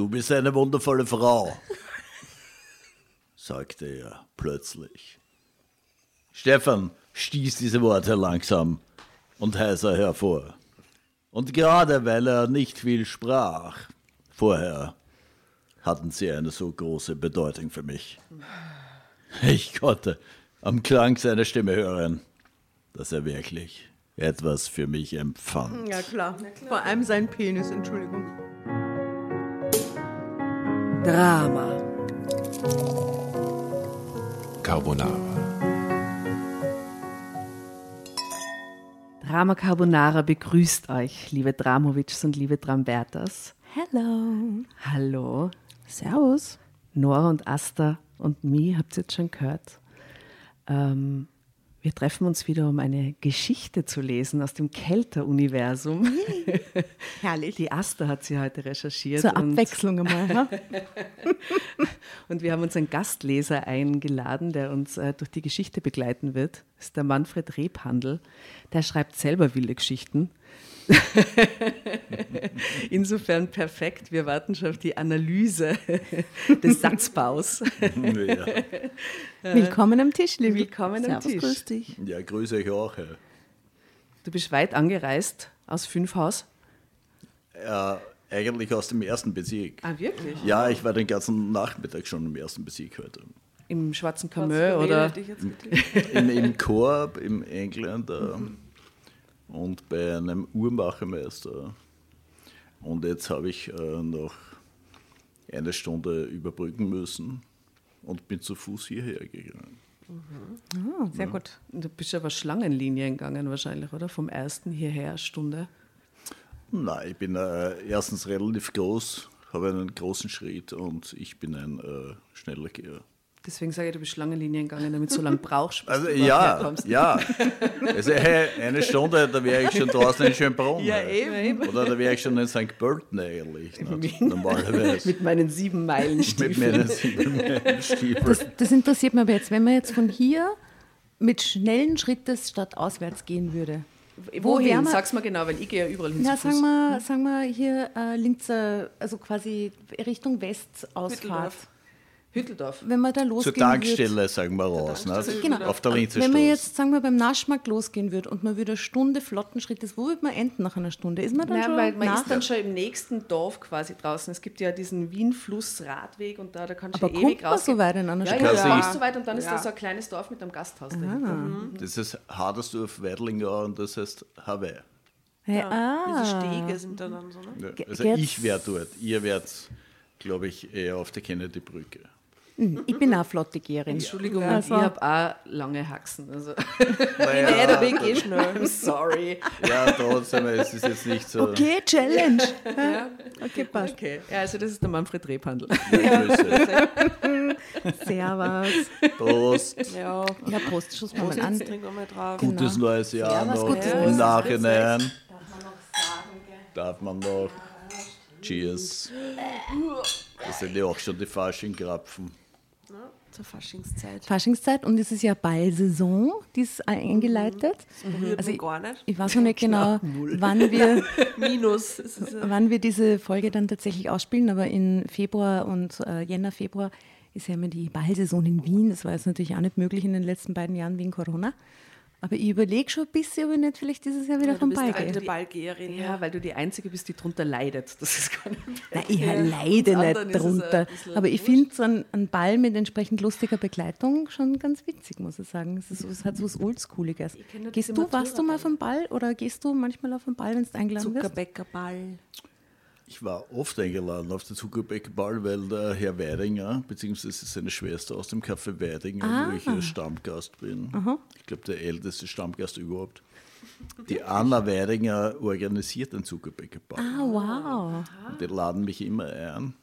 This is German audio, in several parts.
Du bist eine wundervolle Frau, sagte er plötzlich. Stefan stieß diese Worte langsam und heiser hervor. Und gerade weil er nicht viel sprach vorher, hatten sie eine so große Bedeutung für mich. Ich konnte am Klang seiner Stimme hören, dass er wirklich etwas für mich empfand. Ja klar. Vor allem sein Penis, Entschuldigung. Drama. Carbonara. Drama Carbonara begrüßt euch, liebe Dramovics und liebe Drambertas. Hello. Hallo. Servus. Nora und Asta und mich habt ihr jetzt schon gehört. Ähm, wir treffen uns wieder, um eine Geschichte zu lesen aus dem Kelter-Universum. Herrlich. Die Asta hat sie heute recherchiert. Zur und- Abwechslung einmal. Ne? Und wir haben uns einen Gastleser eingeladen, der uns äh, durch die Geschichte begleiten wird. Das ist der Manfred Rebhandel. Der schreibt selber wilde Geschichten. Insofern perfekt. Wir warten schon auf die Analyse des Satzbaus. Ja, Willkommen am Tisch, liebe. Willkommen am Tisch. grüß dich. ja grüße euch auch. ja. Du bist weit angereist aus Fünfhaus. Ja, eigentlich aus dem ersten Bezirk. Ah, wirklich? Ja, ich war den ganzen Nachmittag schon im ersten Bezirk heute. Im Schwarzen Kamö oder? Im, Im Korb, im Engländer und bei einem Uhrmachermeister. Und jetzt habe ich äh, noch eine Stunde überbrücken müssen und bin zu Fuß hierher gegangen. Ah, sehr gut. Du bist aber Schlangenlinien gegangen wahrscheinlich, oder? Vom ersten hierher Stunde. Nein, ich bin äh, erstens relativ groß, habe einen großen Schritt und ich bin ein äh, schneller Geher. Deswegen sage ich, du bist Schlangenlinien gegangen, damit du so lange brauchst, bis Also du ja, herkommst. ja. Also hey, eine Stunde, da wäre ich schon draußen in Schönbrunn. Ja, eben. Oder da wäre ich schon in St. Pölten eigentlich, nicht? normalerweise. Mit meinen sieben Meilen Mit Stiefeln. meinen sieben Stiefeln. Das, das interessiert mich aber jetzt, wenn man jetzt von hier mit schnellen Schrittes statt auswärts gehen würde. Wo Wohin? man- Sag's mal genau, weil ich gehe ja überall hin Na, Fuß. sagen wir, sagen wir hier äh, Linzer, also quasi Richtung Westausfahrt. Hütteldorf. Hütteldorf. Wenn man da Zur losgehen Tankstelle, sagen wir raus. Ne? Genau. Auf der Linzer Wenn man jetzt, sagen wir, beim Naschmarkt losgehen würde und man würde eine Stunde flotten Schrittes, wo würde man enden nach einer Stunde? Ist man dann Nein, schon weil man nach? ist dann schon im nächsten Dorf quasi draußen. Es gibt ja diesen Wien-Fluss-Radweg und da, da kannst du Aber ja kommt ewig man rausgehen. so weit in einer ja, Stunde? Ja, Also ja, so weit und dann ist da so ein kleines Dorf mit einem Gasthaus drin. Das ist Hadersdorf, Weidlingau und das heißt Hawaii. Hey, ah. Diese Stege sind da dann so, ne? Ja, also geht's- ich wäre dort, ihr wärt, glaube ich, eher auf der Kennedy-Brücke. Ich bin auch flotte Geherin. Entschuldigung, Also- ich habe auch lange Haxen. Also. Naja, nee, der Weg geht schnell. I'm sorry. Ja, trotzdem, es ist jetzt nicht so. Okay, Challenge. Okay, passt. Okay, ja, also das ist der Manfred Rebhandel. Ja, Grüße. Servus. Prost. Ja, Ja, Prost, schuss mal an. Gutes neues Jahr Servus, noch gutes im neues Jahr. Nachhinein. Darf man noch. Cheers. Das sind ja auch schon die Fasching-Krapfen. Zur Faschingszeit. Faschingszeit und es ist ja Ballsaison, die ist eingeleitet. Berührt Also mich gar nicht. Ich weiß noch nicht genau, wann wir, Minus. Wann wir diese Folge dann tatsächlich ausspielen, aber in Februar und äh, Jänner, Februar ist ja immer die Ballsaison in Wien. Das war jetzt natürlich auch nicht möglich in den letzten beiden Jahren wegen Corona. Aber ich überlege schon ein bisschen, ob ich nicht vielleicht dieses Jahr wieder du vom bist Ball gehe. Ballgeherin. Ja, weil du die Einzige bist, die drunter leidet. Das ist gar nicht Nein, ich leide Uns anderen nicht drunter. Aber ich finde so einen, einen Ball mit entsprechend lustiger Begleitung schon ganz witzig, muss ich sagen. Es, ist, es hat so was Oldschooliges. Gehst du, warst du mal vom Ball oder gehst du manchmal auf den Ball, wenn du eingeladen wirst? Zuckerbäckerball. Ich war oft eingeladen auf den Zuckerbäckerball, weil der Herr Weidinger, beziehungsweise seine Schwester aus dem Café Weidinger, wo ich Ah. äh, Stammgast bin, ich glaube der älteste Stammgast überhaupt, die Anna Weidinger organisiert den Zuckerbäckerball. Ah, wow. Und die laden mich immer ein.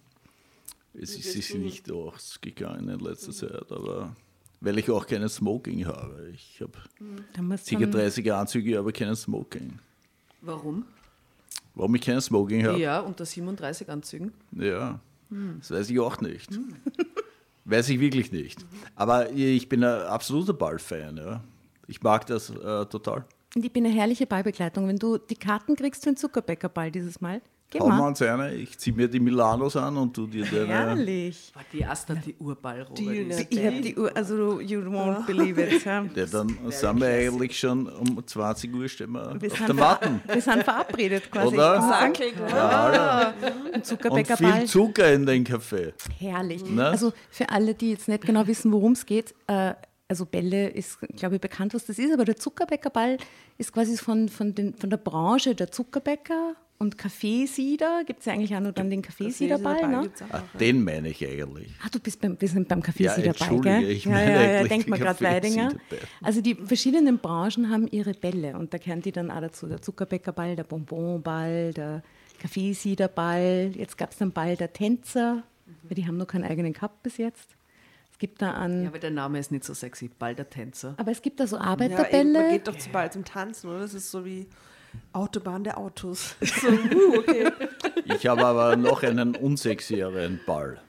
Es ist sich nicht ausgegangen in letzter Zeit, aber weil ich auch keinen Smoking habe. Ich habe Da musst ca. du 30 Anzüge, aber keinen Smoking. Warum? Warum ich keinen Smoking habe? Ja, unter 37 Anzügen. Ja, das weiß ich auch nicht. Weiß ich wirklich nicht. Aber ich bin ein absoluter Ballfan. Ja. Ich mag das äh, total. Und ich bin eine herrliche Ballbegleitung. Wenn du die Karten kriegst für den Zuckerbäckerball dieses Mal, Geh Hauen wir uns eine. Ich ziehe mir die Milanos an und du dir deine. Herrlich. War die Asta die Urballrobe? Die, die ist- ne? Ich habe die Uhr, also you won't believe it. Ja. Dann sind wir eigentlich schon um 20 Uhr stehen wir Wir auf der sind, Matten. wir sind verabredet quasi. Oder? Sackelt, oder? Ja, Ein und Zuckerbäckerball. viel Zucker in den Kaffee. Herrlich. Ne? Also für alle, die jetzt nicht genau wissen, worum es geht, äh, also Bälle ist, glaube ich, bekannt, was das ist, aber der Zuckerbäckerball ist quasi von, von, den, von der Branche der Zuckerbäcker und Kaffeesieder. Gibt es ja eigentlich auch noch dann den Kaffeesiederball. Ne? Auch Ah, ja. den meine ich eigentlich. Ah, du bist beim, wir sind beim Ja, Kaffeesiederball, entschuldige, gell? ich ja, meine ja, ja, eigentlich denkt den man gerade Weidinger. Also die verschiedenen Branchen haben ihre Bälle und da gehören die dann auch dazu. Der Zuckerbäckerball, der Bonbonball, der Kaffeesiederball. Jetzt gab es den Ball der Tänzer, weil die haben noch keinen eigenen gehabt bis jetzt. Es gibt da an, Ja, aber der Name ist nicht so sexy. Ball der Tänzer. aber es gibt da so Ja, eben, man Arbeiterbälle. geht doch zu bald zum Tanzen, oder? Das ist so wie Autobahn der Autos. So, uh, okay. Ich habe aber noch einen unsexieren Ball.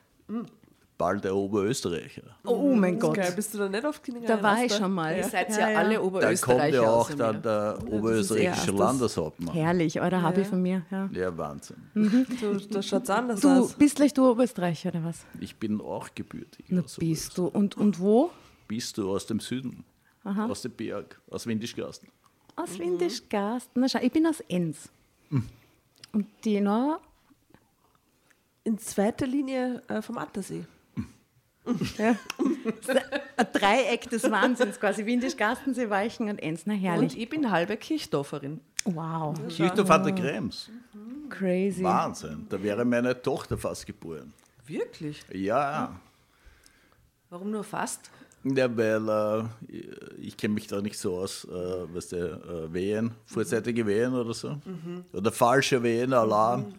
Ball der Oberösterreicher. oh mein Gott, Geil, bist du da nicht auf Kindergarten? da war ich schon mal. Ihr seid ja, alle Da Oberösterreicher. kommt ja auch dann der oberösterreichische. Landeshauptmann. Herrlich, oder habe ich Ja. von mir. Ja. Ja, Wahnsinn. Du, da schaut's anders Du aus. bist gleich du Oberösterreicher oder was? Ich bin auch gebürtig. Na, aus bist du. Und, und wo? Bist du aus dem Süden? Aus dem Berg, aus Windischgasten. Aus Windischgarsten. Na, schau, ich bin aus Enns. Und die noch, In zweiter Linie äh, vom Attersee. ja, ein Dreieck des Wahnsinns quasi. Windischgarstensee, Weichen und Enns. Na, Und herrlich. ich bin halbe Kirchdorferin. Wow, Kirchdorf an der Krems. crazy. Wahnsinn. Da wäre meine Tochter fast geboren. Wirklich? Ja, Warum nur fast? Ja weil äh, ich kenne mich da nicht so aus, äh, was der äh, Wehen, vorzeitige Wehen oder so. Oder falsche Wehen, Alarm.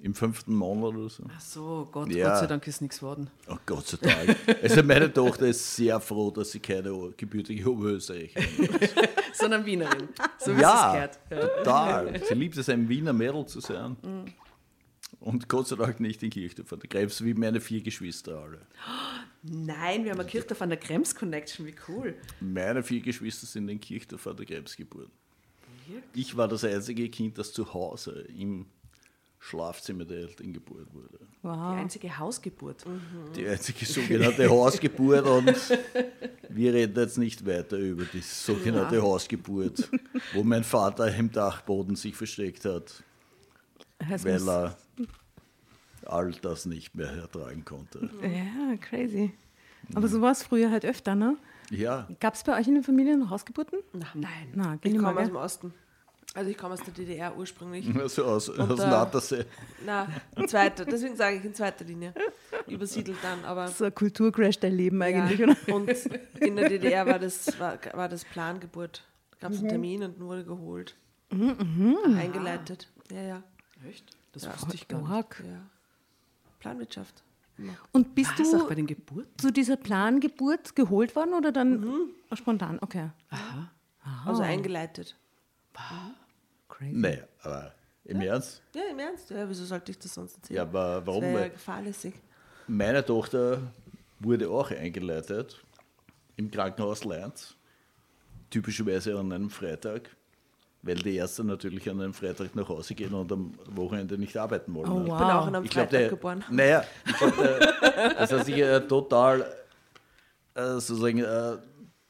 Im fünften Monat oder so. Ach so, Gott, Ja. Gott sei Dank ist nichts geworden. Oh Gott sei Dank. Also meine Tochter ist sehr froh, dass sie keine gebürtige Oberösterreicherin ist. Sondern Wienerin. So wie Ja, es gehört. Ja. total. Sie liebt es, ein Wiener Mädel zu sein. Und Gott sei Dank nicht in Kirchdorf an der Krebs, wie meine vier Geschwister alle. Nein, wir haben eine Kirchdorf an der Krems Connection, wie cool. Meine vier Geschwister sind in Kirchdorf an der Krebs geboren. Ich war das einzige Kind, das zu Hause im Schlafzimmer der Eltern geboren wurde. Die Wow. einzige Hausgeburt. Die einzige sogenannte Hausgeburt und wir reden jetzt nicht weiter über die sogenannte Hausgeburt, wo mein Vater im Dachboden sich versteckt hat, Es weil muss- er all das nicht mehr ertragen konnte. Ja, crazy. Aber so war es früher halt öfter, ne? Ja, Gab es bei euch in den Familien noch Hausgeburten? Nein. Na, Ich komme aus dem Osten. Also ich komme aus der DDR ursprünglich. so aus, aus äh, Nattersee. Na, zweiter, deswegen sage ich in zweiter Linie. Übersiedelt dann, aber. So ein Kulturcrash der Leben eigentlich, ja. oder? Und in der DDR war das, war, war das Plangeburt. Da gab es Mhm. einen Termin und wurde geholt. Eingeleitet. Ja, ja. Echt? Das wusste ich gar nicht. Org. ja. Planwirtschaft. Und bist Was, auch du bei den Geburten? zu dieser Plangeburt geholt worden oder dann spontan? Okay. Also eingeleitet. Crazy. Nee, aber im Ernst? Ja, im Ernst. Ja, wieso sollte ich das sonst erzählen? Ja, aber das warum? wäre ja Weil gefahrlässig. meine Tochter wurde auch eingeleitet im Krankenhaus Leins, typischerweise an einem Freitag, weil die Ärzte natürlich an einem Freitag nach Hause gehen und am Wochenende nicht arbeiten wollen. Oh, ne? Ich wow. bin auch an einem Ich Freitag der, geboren. naja, ich glaub, der, das sich äh, total, äh, sozusagen, äh,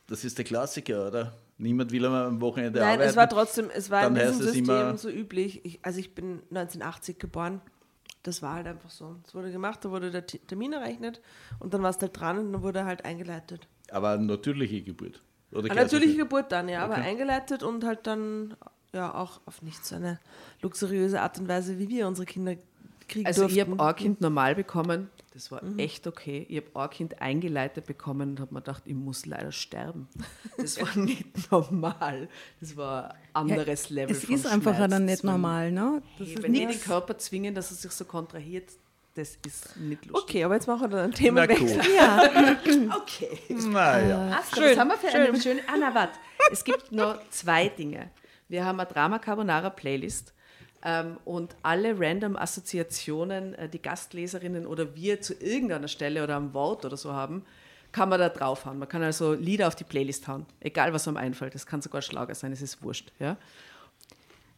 das ist der Klassiker, oder? Niemand will am Wochenende Nein, arbeiten. es war trotzdem, es war Dann in diesem heißt es System immer- so üblich. Ich, also ich bin 1980 geboren. Das war halt einfach so. Es wurde gemacht, da wurde der Termin errechnet und dann war es halt dran und dann wurde halt eingeleitet. Aber natürliche Geburt. Oder Eine natürliche? Geburt dann, ja, aber Okay. eingeleitet und halt dann ja auch auf nicht so eine luxuriöse Art und Weise, wie wir unsere Kinder kriegen Also ich durften. habe ein Kind normal bekommen, das war echt okay. Ich habe ein Kind eingeleitet bekommen und habe mir gedacht, ich muss leider sterben. Das war nicht normal. Das war ein anderes Level Es von ist einfach Schmerz. dann nicht normal, ne? Das Hey, ist wenn die den. Körper zwingen, dass er sich so kontrahiert, das ist nicht lustig. Okay, aber jetzt machen wir dann ein Thema Na weg. cool. Okay. Naja. Asta, was haben wir für eine schöne... Ah, na, warte. Es gibt noch zwei Dinge. Wir haben eine Drama Carbonara Playlist ähm, und alle random Assoziationen, äh, die Gastleserinnen oder wir zu irgendeiner Stelle oder am Wort oder so haben, kann man da draufhauen. Man kann also Lieder auf die Playlist hauen, egal was einem einfällt. Das kann sogar Schlager sein, es ist wurscht. Ja?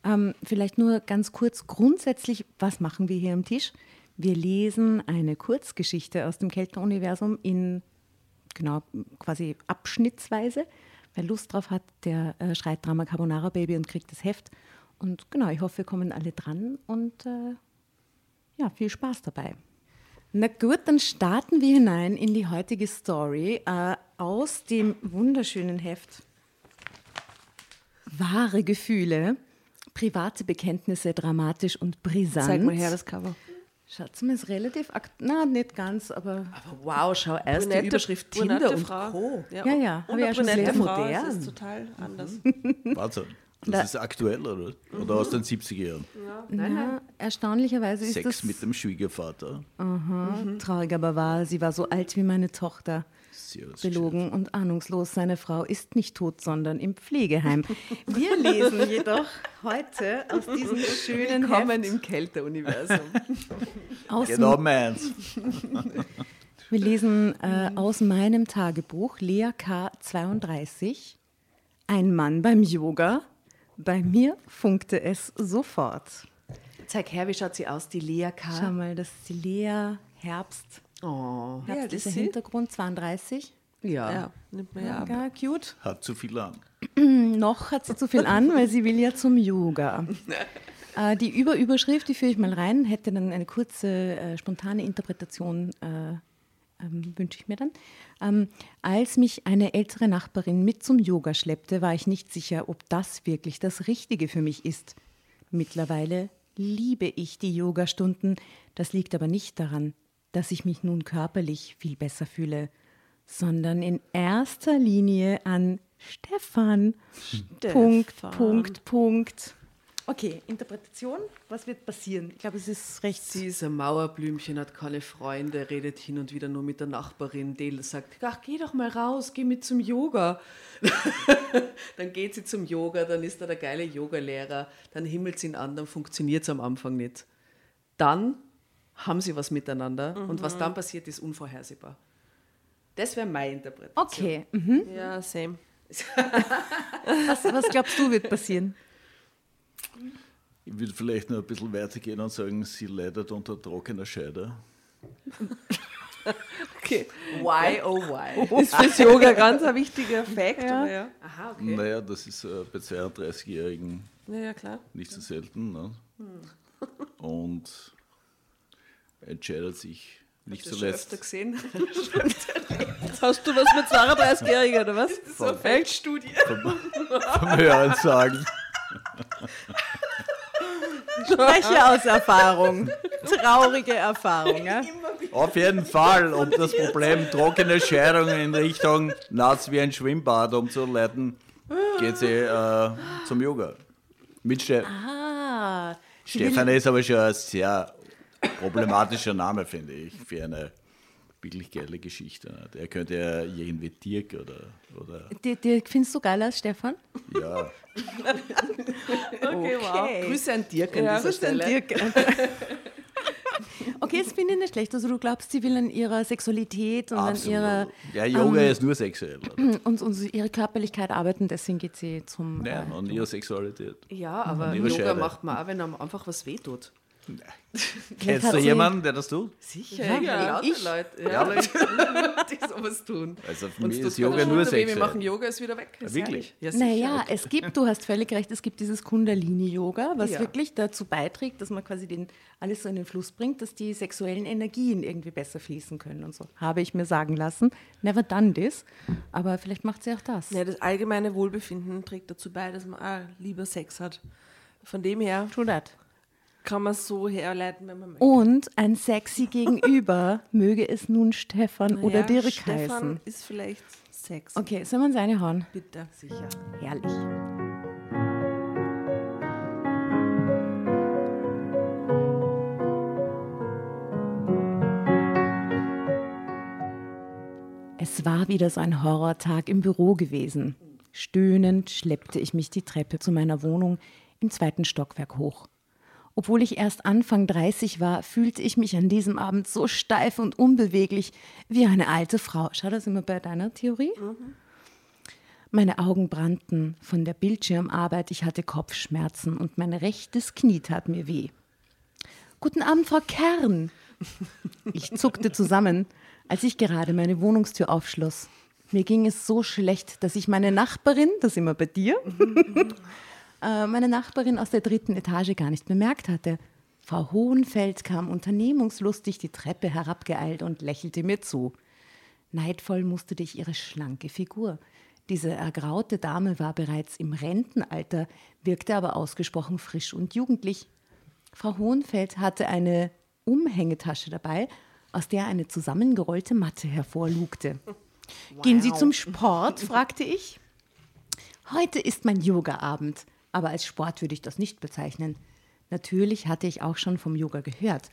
Ähm, vielleicht nur ganz kurz grundsätzlich, was machen wir hier am Tisch? Wir lesen eine Kurzgeschichte aus dem Kelter-Universum in genau quasi abschnittsweise. Wer Lust drauf hat, der äh, schreit Drama Carbonara Baby und kriegt das Heft. Und genau, ich hoffe, wir kommen alle dran und äh, ja, viel Spaß dabei. Na gut, dann starten wir hinein in die heutige Story äh, aus dem wunderschönen Heft Wahre Gefühle, private Bekenntnisse, dramatisch und brisant. Zeig mal her das Cover. Schaut mal, ist relativ akt na nicht ganz, aber Aber wow, schau, erst die Brünette- Überschrift Tinder und Frau. Co. Ja, ja, hab Und ich auch schon sehr Frau, modern. Das ist total anders. Wahnsinn. Da- Das ist aktuell, oder? Oder aus den 70er Jahren? Nein, nein. na, erstaunlicherweise ist Sex das mit dem Schwiegervater. traurig, aber wahr. Sie war so alt wie meine Tochter. Belogen und ahnungslos. Seine Frau ist nicht tot, sondern im Pflegeheim. Wir lesen jedoch heute aus diesem schönen Willkommen Heft im Kälteuniversum. aus Genau meins. Wir lesen äh, aus meinem Tagebuch, Lea K. 32. Ein Mann beim Yoga. Bei mir funkte es sofort. Zeig her, wie schaut sie aus, die Lea Schau K. mal, das ist die Lea Herbst. Oh, Herbst ist der? Hintergrund 32. ja. Ja, nimmt man ja ab. Ja, cute. Hat zu viel an. Noch hat sie zu viel an, weil sie will ja zum Yoga. Äh, die Überüberschrift, die führe ich mal rein, hätte dann eine kurze, äh, spontane Interpretation, äh, ähm, wünsche ich mir dann. Ähm, als mich eine ältere Nachbarin mit zum Yoga schleppte, war ich nicht sicher, ob das wirklich das Richtige für mich ist. Mittlerweile liebe ich die Yogastunden. Das liegt aber nicht daran, dass ich mich nun körperlich viel besser fühle, sondern in erster Linie an Stefan. Punkt, Punkt, Punkt. Okay, Interpretation. Was wird passieren? Ich glaube, es ist recht. Sie ist ein Mauerblümchen, hat keine Freunde, redet hin und wieder nur mit der Nachbarin. Die sagt, ach, geh doch mal raus, geh mit zum Yoga. dann geht sie zum Yoga, dann ist da der geile Yogalehrer, dann himmelt sie ihn an, dann funktioniert es am Anfang nicht. Dann haben sie was miteinander und was dann passiert, ist unvorhersehbar. Das wäre meine Interpretation. Okay, mhm. Ja, same. was, was glaubst du wird passieren? Ich würde vielleicht noch ein bisschen weitergehen und sagen, sie leidet unter trockener Scheide. Okay. Why, oh why. Ist fürs Yoga ganz ein wichtiger Fact, Ja. ja. Aha, okay. Naja, das ist äh, bei 32-Jährigen Ja, nicht so selten. Ne? Und entscheidet sich nicht Hast zuletzt gesehen? Jetzt hast du was mit 32-Jährigen, oder was? so eine Feldstudie. vom Hören sagen. Spreche aus Erfahrung. Traurige Erfahrung. Ja? Auf jeden Fall, um das Problem trockene Scheidungen in Richtung nass wie ein Schwimmbad umzuleiten, geht sie äh, zum Yoga. Mit Ste Ah, Stefan ist aber schon sehr problematischer Name, finde ich, für eine wirklich geile Geschichte. Der könnte ja irgendwie Dirk oder, oder die, die findest du geil aus, Stefan? ja, Okay, wow. Grüße an Dirk an Ja, dieser Stelle. Dirk. Okay, das finde ich nicht schlecht. Also du glaubst, sie will an ihrer Sexualität und absolut. an ihrer Ja, Yoga ist nur sexuell. oder? und, und ihre Körperlichkeit arbeiten, deswegen geht sie zum. Nein, äh, an ihrer Sexualität. Ja, aber Yoga Scheide. macht man auch, wenn einem einfach was wehtut. Kennst du jemanden, der das tut? Sicher, Ja, ja, ich- Leute, Ja. die sowas tun. Also für mich ist Yoga nur weh, Wir machen Yoga, ist wieder weg. Ist Wirklich? Ja. Naja, es gibt, du hast völlig recht, es gibt dieses Kundalini-Yoga, was Ja. wirklich dazu beiträgt, dass man quasi den, alles so in den Fluss bringt, dass die sexuellen Energien irgendwie besser fließen können und so. Habe ich mir sagen lassen. Never done this. Aber vielleicht macht sie auch das. Ja, das allgemeine Wohlbefinden trägt dazu bei, dass man auch lieber Sex hat. Von dem her True that. Kann man so herleiten, wenn man möchte. Und ein sexy Gegenüber, möge es nun Stefan oder Naja, Dirk Stefan heißen. ist vielleicht Sex. Okay, soll man seine hauen? Bitte. Sicher. Herrlich. Es war wieder so ein Horrortag im Büro gewesen. Stöhnend schleppte ich mich die Treppe zu meiner Wohnung im zweiten Stockwerk hoch. Obwohl ich erst Anfang 30 war, fühlte ich mich an diesem Abend so steif und unbeweglich wie eine alte Frau. Schau, da sind wir bei deiner Theorie. Meine Augen brannten von der Bildschirmarbeit, ich hatte Kopfschmerzen und mein rechtes Knie tat mir weh. Guten Abend, Frau Kern. Ich zuckte zusammen, als ich gerade meine Wohnungstür aufschloss. Mir ging es so schlecht, dass ich meine Nachbarin, das immer bei dir, äh, meine Nachbarin aus der dritten Etage gar nicht bemerkt hatte. Frau Hohenfeld kam unternehmungslustig die Treppe herabgeeilt und lächelte mir zu. Neidvoll musterte ich ihre schlanke Figur. Diese ergraute Dame war bereits im Rentenalter, wirkte aber ausgesprochen frisch und jugendlich. Frau Hohenfeld hatte eine Umhängetasche dabei, aus der eine zusammengerollte Matte hervorlugte. Gehen Sie zum Sport? fragte ich. Heute ist mein Yoga-Abend, aber als Sport würde ich das nicht bezeichnen. Natürlich hatte ich auch schon vom Yoga gehört,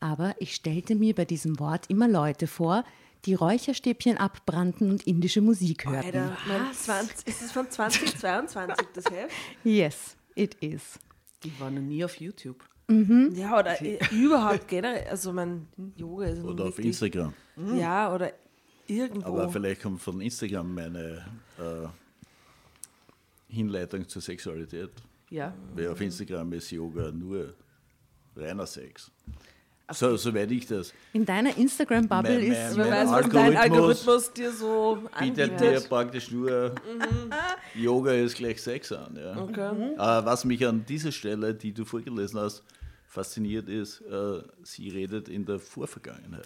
aber ich stellte mir bei diesem Wort immer Leute vor, die Räucherstäbchen abbrannten und indische Musik hörten. Alter, mein 20, ist es von 2022 das Heft? Yes, it is. Ich war noch nie auf YouTube. Ja, oder überhaupt generell. Also mein Yoga ist Oder auf Instagram. Ja, oder irgendwo. Aber vielleicht kommt von Instagram meine äh, Hinleitung zur Sexualität. Ja. Weil auf Instagram ist Yoga nur reiner Sex. So, soweit ich das. In deiner Instagram-Bubble ist. Wer weiß, was dein Algorithmus dir so Bietet mir anbietet. praktisch nur Yoga ist gleich Sex an. Ja. Okay. Äh, was mich an dieser Stelle, die du vorgelesen hast, fasziniert ist, äh, sie redet in der Vorvergangenheit.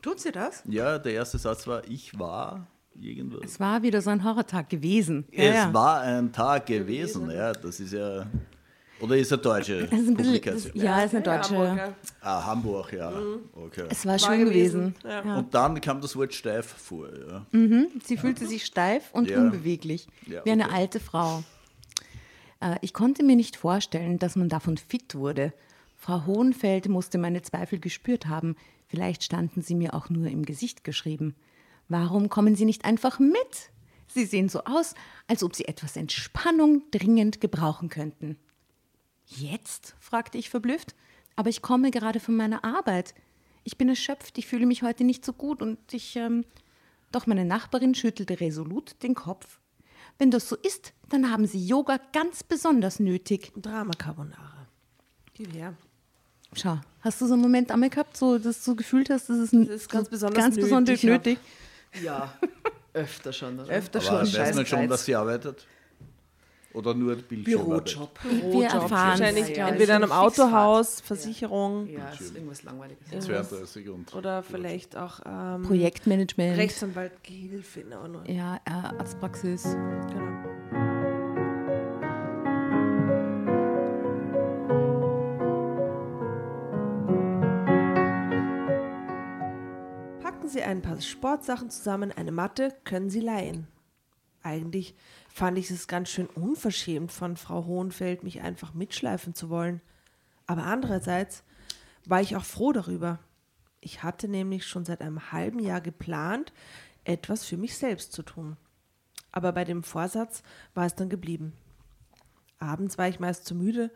Tut sie das? Ja, der erste Satz war, ich war irgendwas. Es war wieder so ein Horrortag gewesen. Ja, es ja. war ein Tag gewesen, ja, das ist ja. Oder ist eine deutsche Das ist ein bisschen, das, Publikation? ja, ist eine Ja, deutsche. Hamburger. Ah, Hamburg, ja. Mhm. Okay. Es war schön gewesen. gewesen, Ja. Und dann kam das Wort steif vor, ja. Sie fühlte sich steif und Ja. unbeweglich, Ja, wie eine okay. alte Frau. Äh, ich konnte mir nicht vorstellen, dass man davon fit wurde. Frau Hohenfeld musste meine Zweifel gespürt haben. Vielleicht standen sie mir auch nur im Gesicht geschrieben. Warum kommen Sie nicht einfach mit? Sie sehen so aus, als ob Sie etwas Entspannung dringend gebrauchen könnten. Jetzt? fragte ich verblüfft. Aber ich komme gerade von meiner Arbeit. Ich bin erschöpft, ich fühle mich heute nicht so gut und ich. Ähm Doch meine Nachbarin schüttelte resolut den Kopf. Wenn das so ist, dann haben Sie Yoga ganz besonders nötig. Drama Carbonara. Gib her. Schau, hast du so einen Moment einmal gehabt, so, dass du gefühlt hast, das ist, Das ist ganz besonders ganz besonders nötig, nötig? Ja. Öfter schon, oder? Öfter Aber schon. weiß man schon, dass sie arbeitet? Oder nur Bildschirmarbeit? Bürojob. Wir erfahren Wahrscheinlich Ja, ja, entweder in einem. Autohaus, Versicherung Ja, ist irgendwas Langweiliges. 32 und. oder vielleicht auch ähm, Projektmanagement. Rechtsanwalt Gehilfe. No, no. Ja, äh, Arztpraxis. Genau. Sie ein paar Sportsachen zusammen, eine Matte können Sie leihen. Eigentlich fand ich es ganz schön unverschämt von Frau Hohenfeld, mich einfach mitschleifen zu wollen. Aber andererseits war ich auch froh darüber. Ich hatte nämlich schon seit einem halben Jahr geplant, etwas für mich selbst zu tun. Aber bei dem Vorsatz war es dann geblieben. Abends war ich meist zu müde,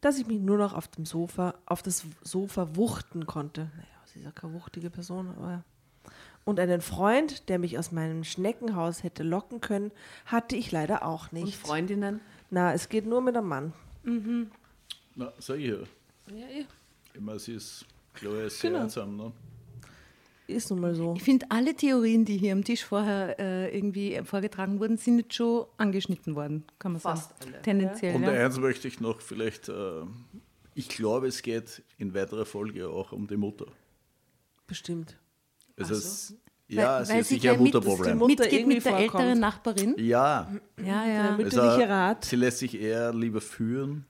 dass ich mich nur noch auf dem Sofa, auf das Sofa wuchten konnte. Naja, sie ist ja keine wuchtige Person, aber. Und einen Freund, der mich aus meinem Schneckenhaus hätte locken können, hatte ich leider auch Und nicht. Freundinnen? Na, es geht nur mit einem Mann. Na, sag ich ja. Ja, ja. Immer, sie ist, Chloe ist sehr Genau. einsam, ne? Ist nun mal so. Ich finde, alle Theorien, die hier am Tisch vorher äh, irgendwie vorgetragen wurden, sind jetzt schon angeschnitten worden, kann man Fast sagen. alle. Tendenziell. Und Ja. eins möchte ich noch vielleicht, äh, ich glaube, es geht in weiterer Folge auch um die Mutter. Bestimmt. Es ist, Weil- ja, es weil ist sie sicher ein Mutterproblem. Mutter Mitgeht irgendwie mit der vorkommt. älteren Nachbarin. Ja, Ja, ja. Mit- Mütterliche Rat. sie lässt sich eher lieber führen.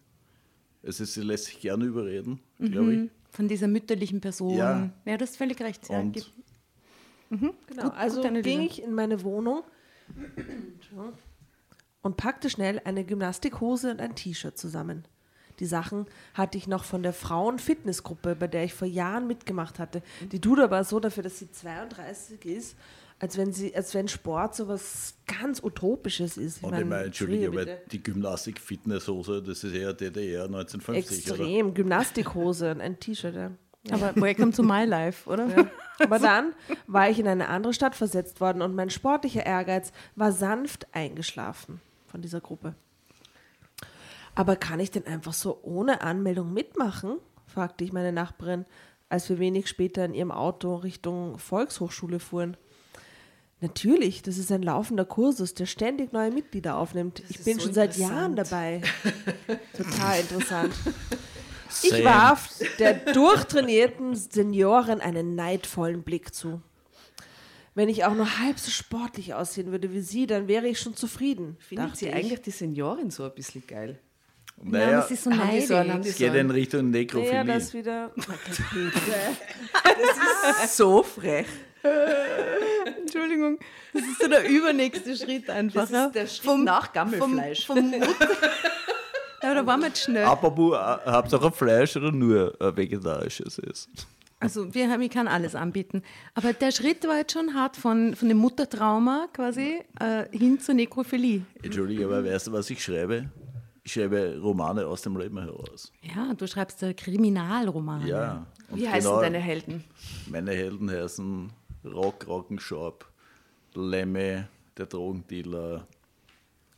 Also sie lässt sich gerne überreden, glaube ich. Von dieser mütterlichen Person. Ja. Ja, das ist völlig recht. Ja, Und gibt- Genau, Gut, also Analyse. ging ich in meine Wohnung und packte schnell eine Gymnastikhose und ein T-Shirt zusammen. Die Sachen hatte ich noch von der Frauen-Fitnessgruppe, bei der ich vor Jahren mitgemacht hatte. Die tut aber so dafür, dass sie 32 ist, als wenn, sie, als wenn Sport so was ganz Utopisches ist. Ich Und ich meine, meine, Entschuldige, aber die Gymnastik-Fitnesshose, das ist eher DDR 1950, oder? Extrem. Gymnastikhose und ein T-Shirt. Ja. Aber welcome to my life, oder? Aber dann war ich in eine andere Stadt versetzt worden und mein sportlicher Ehrgeiz war sanft eingeschlafen von dieser Gruppe. Aber kann ich denn einfach so ohne Anmeldung mitmachen? fragte ich meine Nachbarin, als wir wenig später in ihrem Auto Richtung Volkshochschule fuhren. Natürlich, das ist ein laufender Kursus, der ständig neue Mitglieder aufnimmt. ich ist bin so schon seit. Jahren dabei. Total interessant. Ich warf der durchtrainierten Seniorin einen neidvollen Blick zu. Wenn ich auch nur halb so sportlich aussehen würde wie sie, dann wäre ich schon zufrieden. Findet sie ich. eigentlich die Seniorin so ein bisschen geil? Nein, Naja, das ist so neidisch. es geht in Richtung Nekrophilie. Ja, das wieder. So frech. Entschuldigung, das ist so der übernächste Schritt einfach. Das ist der Schritt Vom- nach Gammelfleisch. Vom, vom. Ja, da waren wir jetzt schnell. Apropos, äh, Hauptsache Fleisch oder nur äh, vegetarisches ist. Also wir haben, ich kann alles anbieten. Aber der Schritt war jetzt schon hart von, von dem Muttertrauma quasi äh, hin zur Nekrophilie. Entschuldige, aber weißt du, was ich schreibe? Ich schreibe Romane aus dem Leben heraus. Ja, du schreibst äh, Kriminalromane. Ja. Und Wie heißen genau deine Helden? Meine Helden heißen Rock Rockenschorb, Lemme, der Drogendealer,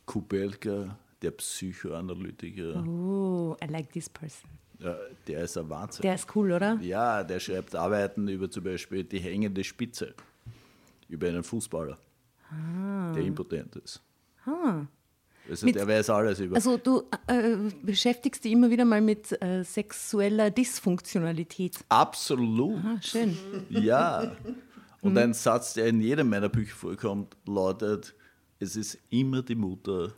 Kubelka, der Psychoanalytiker. Oh, I like this person. Ja, der ist ein Wahnsinn. Der ist cool, oder? Ja, der schreibt Arbeiten über zum Beispiel die hängende Spitze, über einen Fußballer, der impotent ist. Also Mit- der weiß alles über. Also du äh, beschäftigst dich immer wieder mal mit äh, sexueller Dysfunktionalität. Absolut. Ah, schön. Ja. Und Mhm. ein Satz, der in jedem meiner Bücher vorkommt, lautet: Es ist immer die Mutter,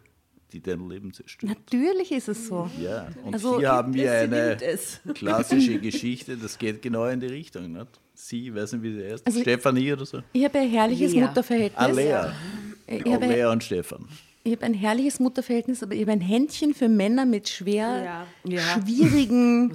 die dein Leben zerstört. Natürlich ist es so. Ja, und Also, hier haben wir eine klassische Geschichte, das geht genau in die Richtung. Nicht? Sie, weiß nicht, wie sie heißt, Also- Stefanie oder so. Ich habe ein herrliches Lea. Mutterverhältnis. Alea. Ich Ja, habe, Lea und Stefan. Ich habe ein herrliches Mutterverhältnis, aber ich habe ein Händchen für Männer mit schwer Ja. Schwierigen.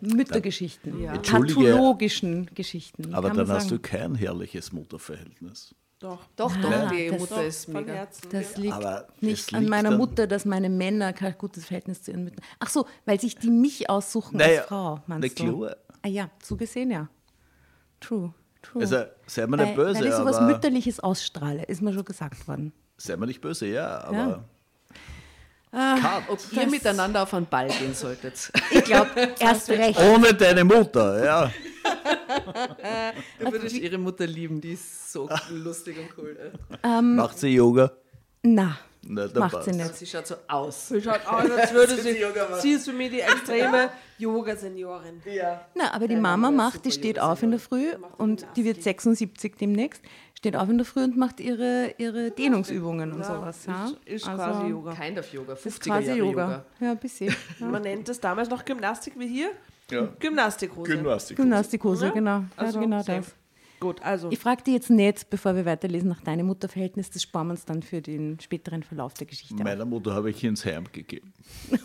Müttergeschichten, Ja. Pathologischen Geschichten. Aber dann hast du kein herrliches Mutterverhältnis. Doch. Doch, Ah, doch, die das- Mutter ist mega. Herzen. Das liegt Aber nicht es an liegt meiner Mutter, dass meine Männer kein gutes Verhältnis zu ihren Müttern. Ach so, weil sich die mich aussuchen Naja, als Frau, na meinst du? klar. Ah ja, so gesehen ja. True, true. Also, sei mir nicht böse, weil ich sowas aber. Mütterliches ausstrahle, ist mir schon gesagt worden. Sei mir nicht böse, ja, aber. Ja. Cut. Ob ihr miteinander auf einen Ball gehen solltet. Ich glaube, erst recht. Ohne deine Mutter, ja. Da würde ich ihre Mutter lieben, die ist so lustig und cool. Ähm, Macht sie Yoga? Na, Na, macht sie nicht. Sie schaut so aus. Sie schaut aus, als würde sie. Yoga machen. Sie ist für mich die extreme Yoga-Seniorin. Ja. Na, aber die Mama macht, die steht auf in der Früh und die wird 76 demnächst, steht auf in der Früh und macht ihre, ihre Dehnungsübungen und sowas. Ja? Ist, ist Also, quasi Yoga. Kind of Yoga, 50er Ist quasi Jahre Yoga. Yoga. Ja, ein bisschen. Ja. Man nennt es damals noch Gymnastik wie hier. Ja. Gymnastikhose. Gymnastik. Gymnastikhose, Ja? genau. Also, ja, genau safe. das. Gut, also. Ich frage dich jetzt nicht, bevor wir weiterlesen, nach deinem Mutterverhältnis. Das sparen wir uns dann für den späteren Verlauf der Geschichte. Meiner Mutter habe ich ins Heim gegeben. Ja,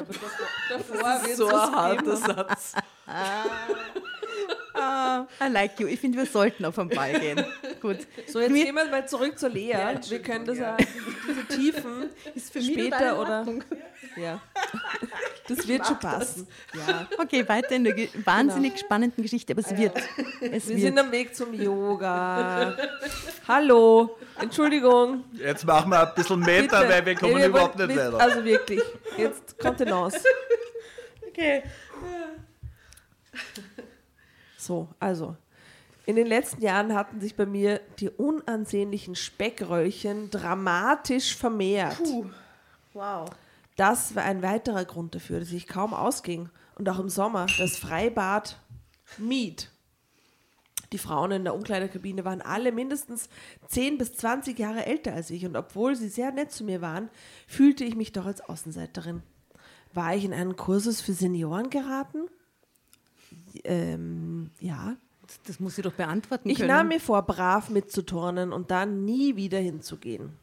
aber davor, davor wird So es ein harter geben. Satz. I like you. Ich finde, wir sollten auf den Ball gehen. Gut. So, jetzt Mir- gehen wir mal zurück zur Lea. wir können das ja, diese Tiefen später oder. Ja. Das wird schon passen. Ja. Okay, weiter in der ge wahnsinnig spannenden Geschichte, aber es wird. Es Wir wird. sind am Weg zum Yoga. Hallo. Entschuldigung. Jetzt machen wir ein bisschen Meter, Bitte. weil wir kommen Nee, wir überhaupt nicht weiter. Also wirklich. Jetzt Kontenance. okay. So, also. In den letzten Jahren hatten sich bei mir die unansehnlichen Speckröllchen dramatisch vermehrt. Wow. Das war ein weiterer Grund dafür, dass ich kaum ausging und auch im Sommer das Freibad mied. Die Frauen in der Umkleidekabine waren alle mindestens 10 bis 20 Jahre älter als ich und obwohl sie sehr nett zu mir waren, fühlte ich mich doch als Außenseiterin. War ich in einen Kursus für Senioren geraten? Ähm, ja. Das, muss sie doch beantworten Ich können. nahm mir vor, brav mitzuturnen und dann nie wieder hinzugehen.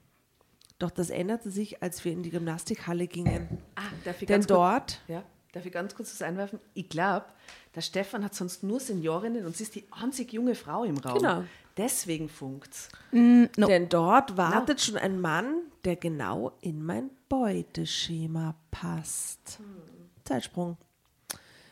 Doch das änderte sich, als wir in die Gymnastikhalle gingen. Ah, darf ich Denn ganz kurz, dort ja, darf ich ganz kurz das einwerfen? Ich glaube, der Stefan hat sonst nur Seniorinnen und sie ist die einzig junge Frau im Raum. Genau. Deswegen funkt's. No. Denn dort wartet schon ein Mann, der genau in mein Beuteschema passt. Zeitsprung.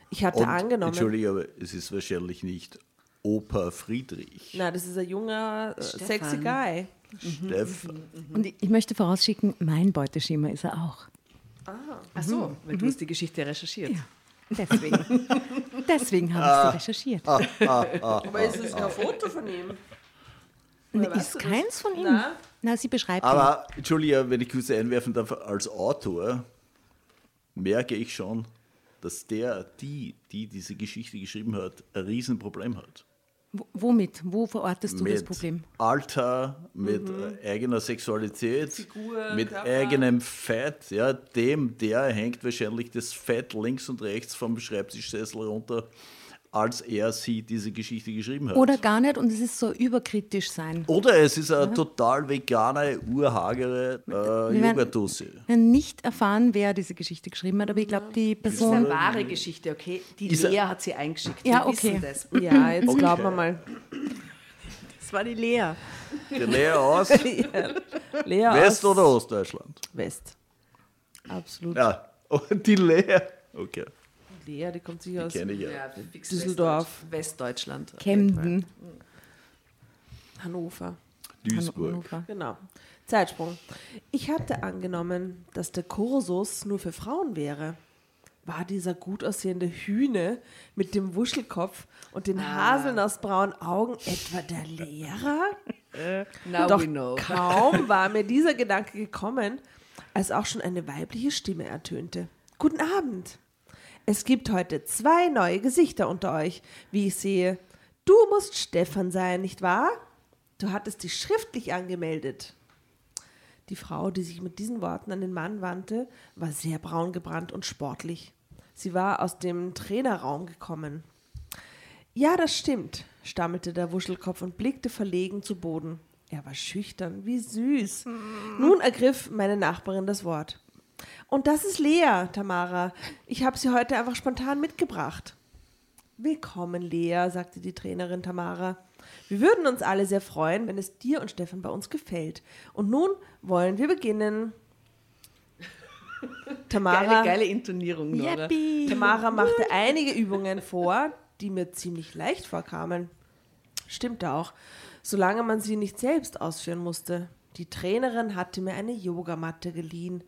Ich hatte Und, angenommen. Entschuldige, aber es ist wahrscheinlich nicht Opa Friedrich. Na, das ist ein junger, äh, sexy Guy. Stefan. Und ich, ich möchte vorausschicken, mein Beuteschema ist er auch. Ach so, weil du hast die Geschichte recherchiert. Ja. Deswegen. Deswegen habe ich sie recherchiert. Aber ist es ein Foto von ihm? Weißt ist du das? keins von ihm. Na? Na, sie beschreibt ihn. Aber, Entschuldige, wenn ich kurz einwerfen darf, als Autor merke ich schon, dass der, die, die diese Geschichte geschrieben hat, ein Riesenproblem hat. W- Womit? Wo verortest du das mit Problem? Alter, mit äh, eigener Sexualität, Figur, mit Körper. eigenem Fett. Ja, dem, der hängt wahrscheinlich das Fett links und rechts vom Schreibtischsessel runter, als er sie diese Geschichte geschrieben hat. Oder gar nicht und es ist so überkritisch sein. Oder es ist eine total vegane, urhagere äh, Wir werden- Joghurtdose. Wir haben nicht erfahren, wer diese Geschichte geschrieben hat, aber ich glaube, die Das ist eine Person. wahre Geschichte, okay? Die Ist Lea hat sie eingeschickt. Ja, Wir okay. Ja, jetzt Okay. glauben wir mal. Das war die Lea. Die Lea aus Lea West- aus oder Ostdeutschland? West. Absolut. Ja, oh, die Lea. Okay, Lea, die kommt sicher aus. ich ja. Düsseldorf. Westdeutsch- Westdeutschland. Kemden. Hannover. Duisburg. Hannover. Genau. Zeitsprung. Ich hatte angenommen, dass der Kursus nur für Frauen wäre. War dieser gut aussehende Hühne mit dem Wuschelkopf und den haselnussbraunen Augen etwa der Lehrer? Now Doch we know. kaum war mir dieser Gedanke gekommen, als auch schon eine weibliche Stimme ertönte. Guten Abend. Es gibt heute zwei neue Gesichter unter euch, wie ich sehe. Du musst Stefan sein, nicht wahr? Du hattest dich schriftlich angemeldet. Die Frau, die sich mit diesen Worten an den Mann wandte, war sehr braun gebrannt und sportlich. Sie war aus dem Trainerraum gekommen. Ja, das stimmt, stammelte der Wuschelkopf und blickte verlegen zu Boden. Er war schüchtern, wie süß. Nun ergriff meine Nachbarin das Wort. Und das ist Lea, Tamara. Ich habe sie heute einfach spontan mitgebracht. Willkommen, Lea, sagte die Trainerin Tamara. Wir würden uns alle sehr freuen, wenn es dir und Stefan bei uns gefällt. Und nun wollen wir beginnen. Tamara, Geile, geile Intonierung, Nora. Tamara machte einige Übungen vor, die mir ziemlich leicht vorkamen. Stimmte auch, solange man sie nicht selbst ausführen musste. Die Trainerin hatte mir eine Yogamatte geliehen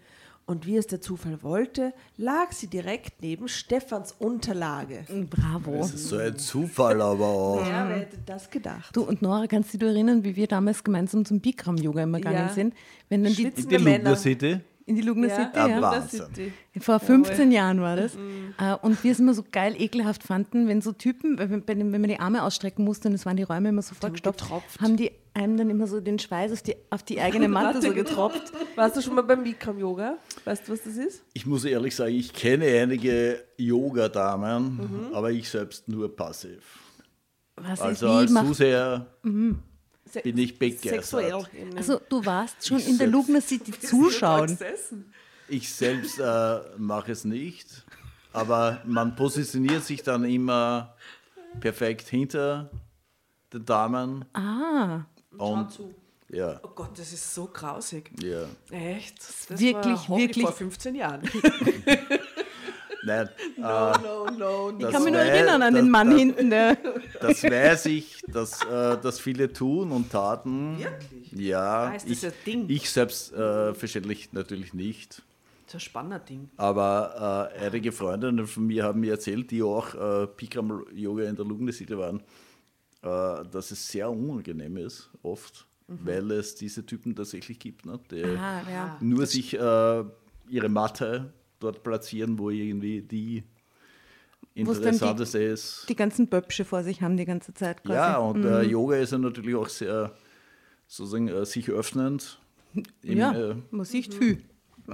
und wie es der Zufall wollte, lag sie direkt neben Stefans Unterlage. Bravo. Das ist so ein Zufall aber auch. Ja, wer hätte das gedacht? Du und Nora, kannst du dich erinnern, wie wir damals gemeinsam zum Bikram-Yoga immer gegangen Ja. sind? Wenn dann die, Schwitzende Die Männer. Lugner City. in die Lugner Ja. City, Ah, ja. City. Vor 15 Jahren war das. Äh, Und wir es immer so geil ekelhaft fanden, wenn so Typen, wenn, wenn, man die Arme ausstrecken musste und es waren die Räume immer so vollgestopft, getropft. haben die einem dann immer so den Schweiß auf die, auf die eigene Matte so getropft. Warst du schon mal beim Bikram-Yoga? Weißt du, was das ist? Ich muss ehrlich sagen, ich kenne einige Yoga-Damen, aber ich selbst nur passiv. Was Also als Zuseher Se bin ich begeistert. Sexuell. also du warst schon in der Lugner City zuschauen. Ich selbst äh, mache es nicht, aber man positioniert sich dann immer perfekt hinter den Damen. Ah, Und ja, Oh Gott, das ist so grausig. ja. Echt? Das Wirklich, wirklich- Vor 15 Jahren. Nein, äh, no, no, ich kann mich nur erinnern an das- den Mann das- hinten, der Das weiß ich, dass äh, das viele tun und taten. Wirklich? Ja, Ah, ist das ich, ein Ding? ich selbst äh, verständlich natürlich nicht. Das ist ein spannender Ding. Aber äh, einige Freundinnen von mir haben mir erzählt, die auch äh, Bikram-Yoga in der Lugner City waren, äh, dass es sehr unangenehm ist, oft, weil es diese Typen tatsächlich gibt, ne, die Ah, ja. nur sich äh, ihre Matte dort platzieren, wo irgendwie die dann die- interessanteste ist. die ganzen Böpsche vor sich haben die ganze Zeit quasi. Ja, und äh, Yoga ist ja natürlich auch sehr sozusagen äh, sich öffnend. Im, ja, Äh, man sieht viel.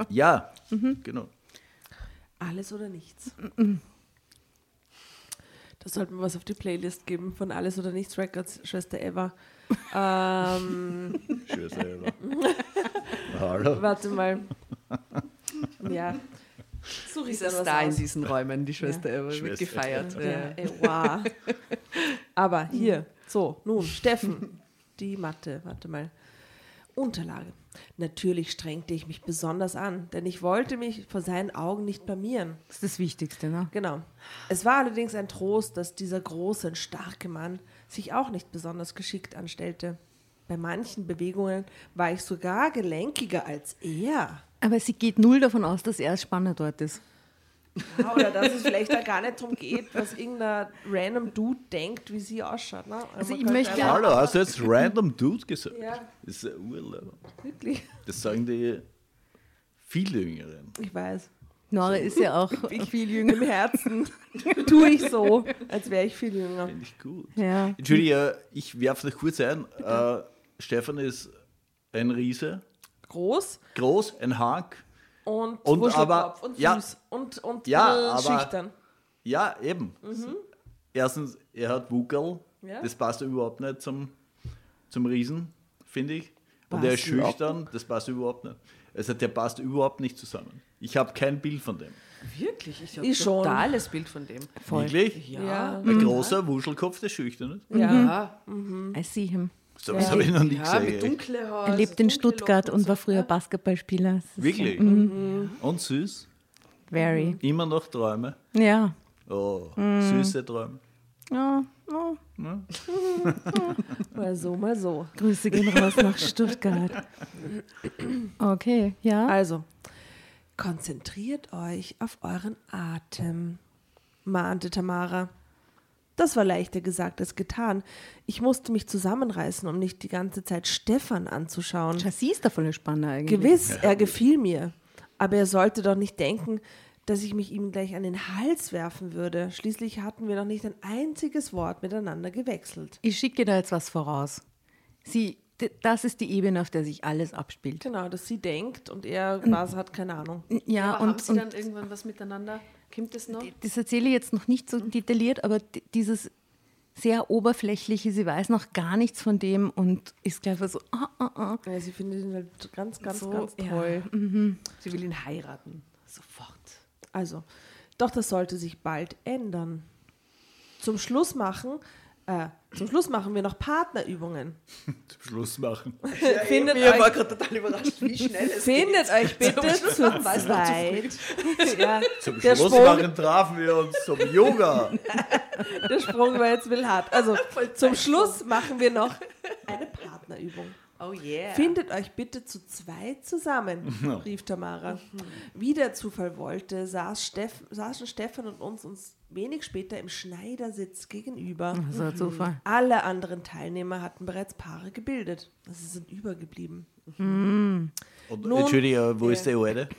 ja genau. Alles oder nichts. Da sollten wir was auf die Playlist geben von Alles oder Nichts Records, Schwester Eva. ähm, Schön selber. Hallo. warte mal. Ja. Suche ich was Star in diesen Räumen, die Schwester Eva, wird Schwester gefeiert. Eva. Ja. Ja, wow. Aber hier, so, nun, Steffen, die Mathe, warte mal. Unterlage. Natürlich strengte ich mich besonders an, denn ich wollte mich vor seinen Augen nicht blamieren. Das ist das Wichtigste, ne? Genau. Es war allerdings ein Trost, dass dieser große und starke Mann sich auch nicht besonders geschickt anstellte. Bei manchen Bewegungen war ich sogar gelenkiger als er. Aber sie geht null davon aus, dass er als Spanner dort ist. Ja, oder dass es vielleicht da gar nicht darum geht, was irgendein random Dude denkt, wie sie ausschaut. Ne? Also ich möchte- einfach- Hallo, hast du jetzt random Dude gesagt? Ja, Das ist ein Urlaub. wirklich. Das sagen die viel Jüngeren. Ich weiß. Nora ist ja auch viel jünger. Im Herzen tue ich so, als wäre ich viel jünger. Finde ich gut. Ja. Entschuldige, ich werfe noch kurz ein. Äh, Stefan ist ein Riese, Groß groß, ein Hank. Und, Und Wuschelkopf aber- und süß ja. und, und Ja, äh, aber- schüchtern. Ja, eben. Erstens, er hat Wuckel. Ja. Das passt überhaupt nicht zum, zum Riesen, finde ich. Und er ist Passt schüchtern, das passt überhaupt nicht. Also der passt überhaupt nicht zusammen. Ich habe kein Bild von dem. Wirklich? Ich habe schon. totales Bild von dem. Wirklich? Ja. Ein großer Wuschelkopf, der schüchtern ist. Ja. Ja, I see him. So was habe ich noch nie ja mit gesehen. dunkle Haare. Er lebt so in Stuttgart Locken und war früher Basketballspieler. Wirklich? Mhm. Und süß? Very. Immer noch Träume? Ja. Oh, Mhm. süße Träume. Ja, ja. Mal so, mal so. Grüße gehen raus nach Stuttgart. Okay, ja. Also, konzentriert euch auf euren Atem, mahnte Tamara. Das war leichter gesagt als getan. Ich musste mich zusammenreißen, um nicht die ganze Zeit Stefan anzuschauen. Chassis ist da voll Spanner eigentlich. Gewiss, er gefiel mir. Aber er sollte doch nicht denken, dass ich mich ihm gleich an den Hals werfen würde. Schließlich hatten wir noch nicht ein einziges Wort miteinander gewechselt. Ich schicke da jetzt was voraus. Sie, das ist die Ebene, auf der sich alles abspielt. Genau, dass sie denkt und er was hat keine Ahnung. Ja, Aber haben und, sie und dann irgendwann was miteinander? Kommt das noch? das erzähle ich jetzt noch nicht so detailliert, aber dieses sehr oberflächliche, sie weiß noch gar nichts von dem und ist gleich so, ah, ah, ah. Ja, sie findet ihn halt ganz, ganz, So, ganz ja. toll. Sie will ihn heiraten. Sofort. Also, doch das sollte sich bald ändern. Zum Schluss machen, äh, zum Schluss machen wir noch Partnerübungen. Zum Schluss machen. findet Ich euch, war gerade total überrascht, wie schnell es findet euch bitte Schluss zu machen wir es noch zu zweit. ja, Zum der, Schluss Sprung, machen trafen wir uns zum Yoga. der Sprung war jetzt will hart. Also, zum Schluss machen wir noch eine Partnerübung. Oh yeah. Findet euch bitte zu zweit zusammen, rief Tamara. Wie der Zufall wollte, saß Steff, saßen Stefan und uns, uns wenig später im Schneidersitz gegenüber. So ein Zufall. Alle anderen Teilnehmer hatten bereits Paare gebildet. Sie sind übergeblieben. Und Nun, Entschuldige, wo äh, ist der Alte?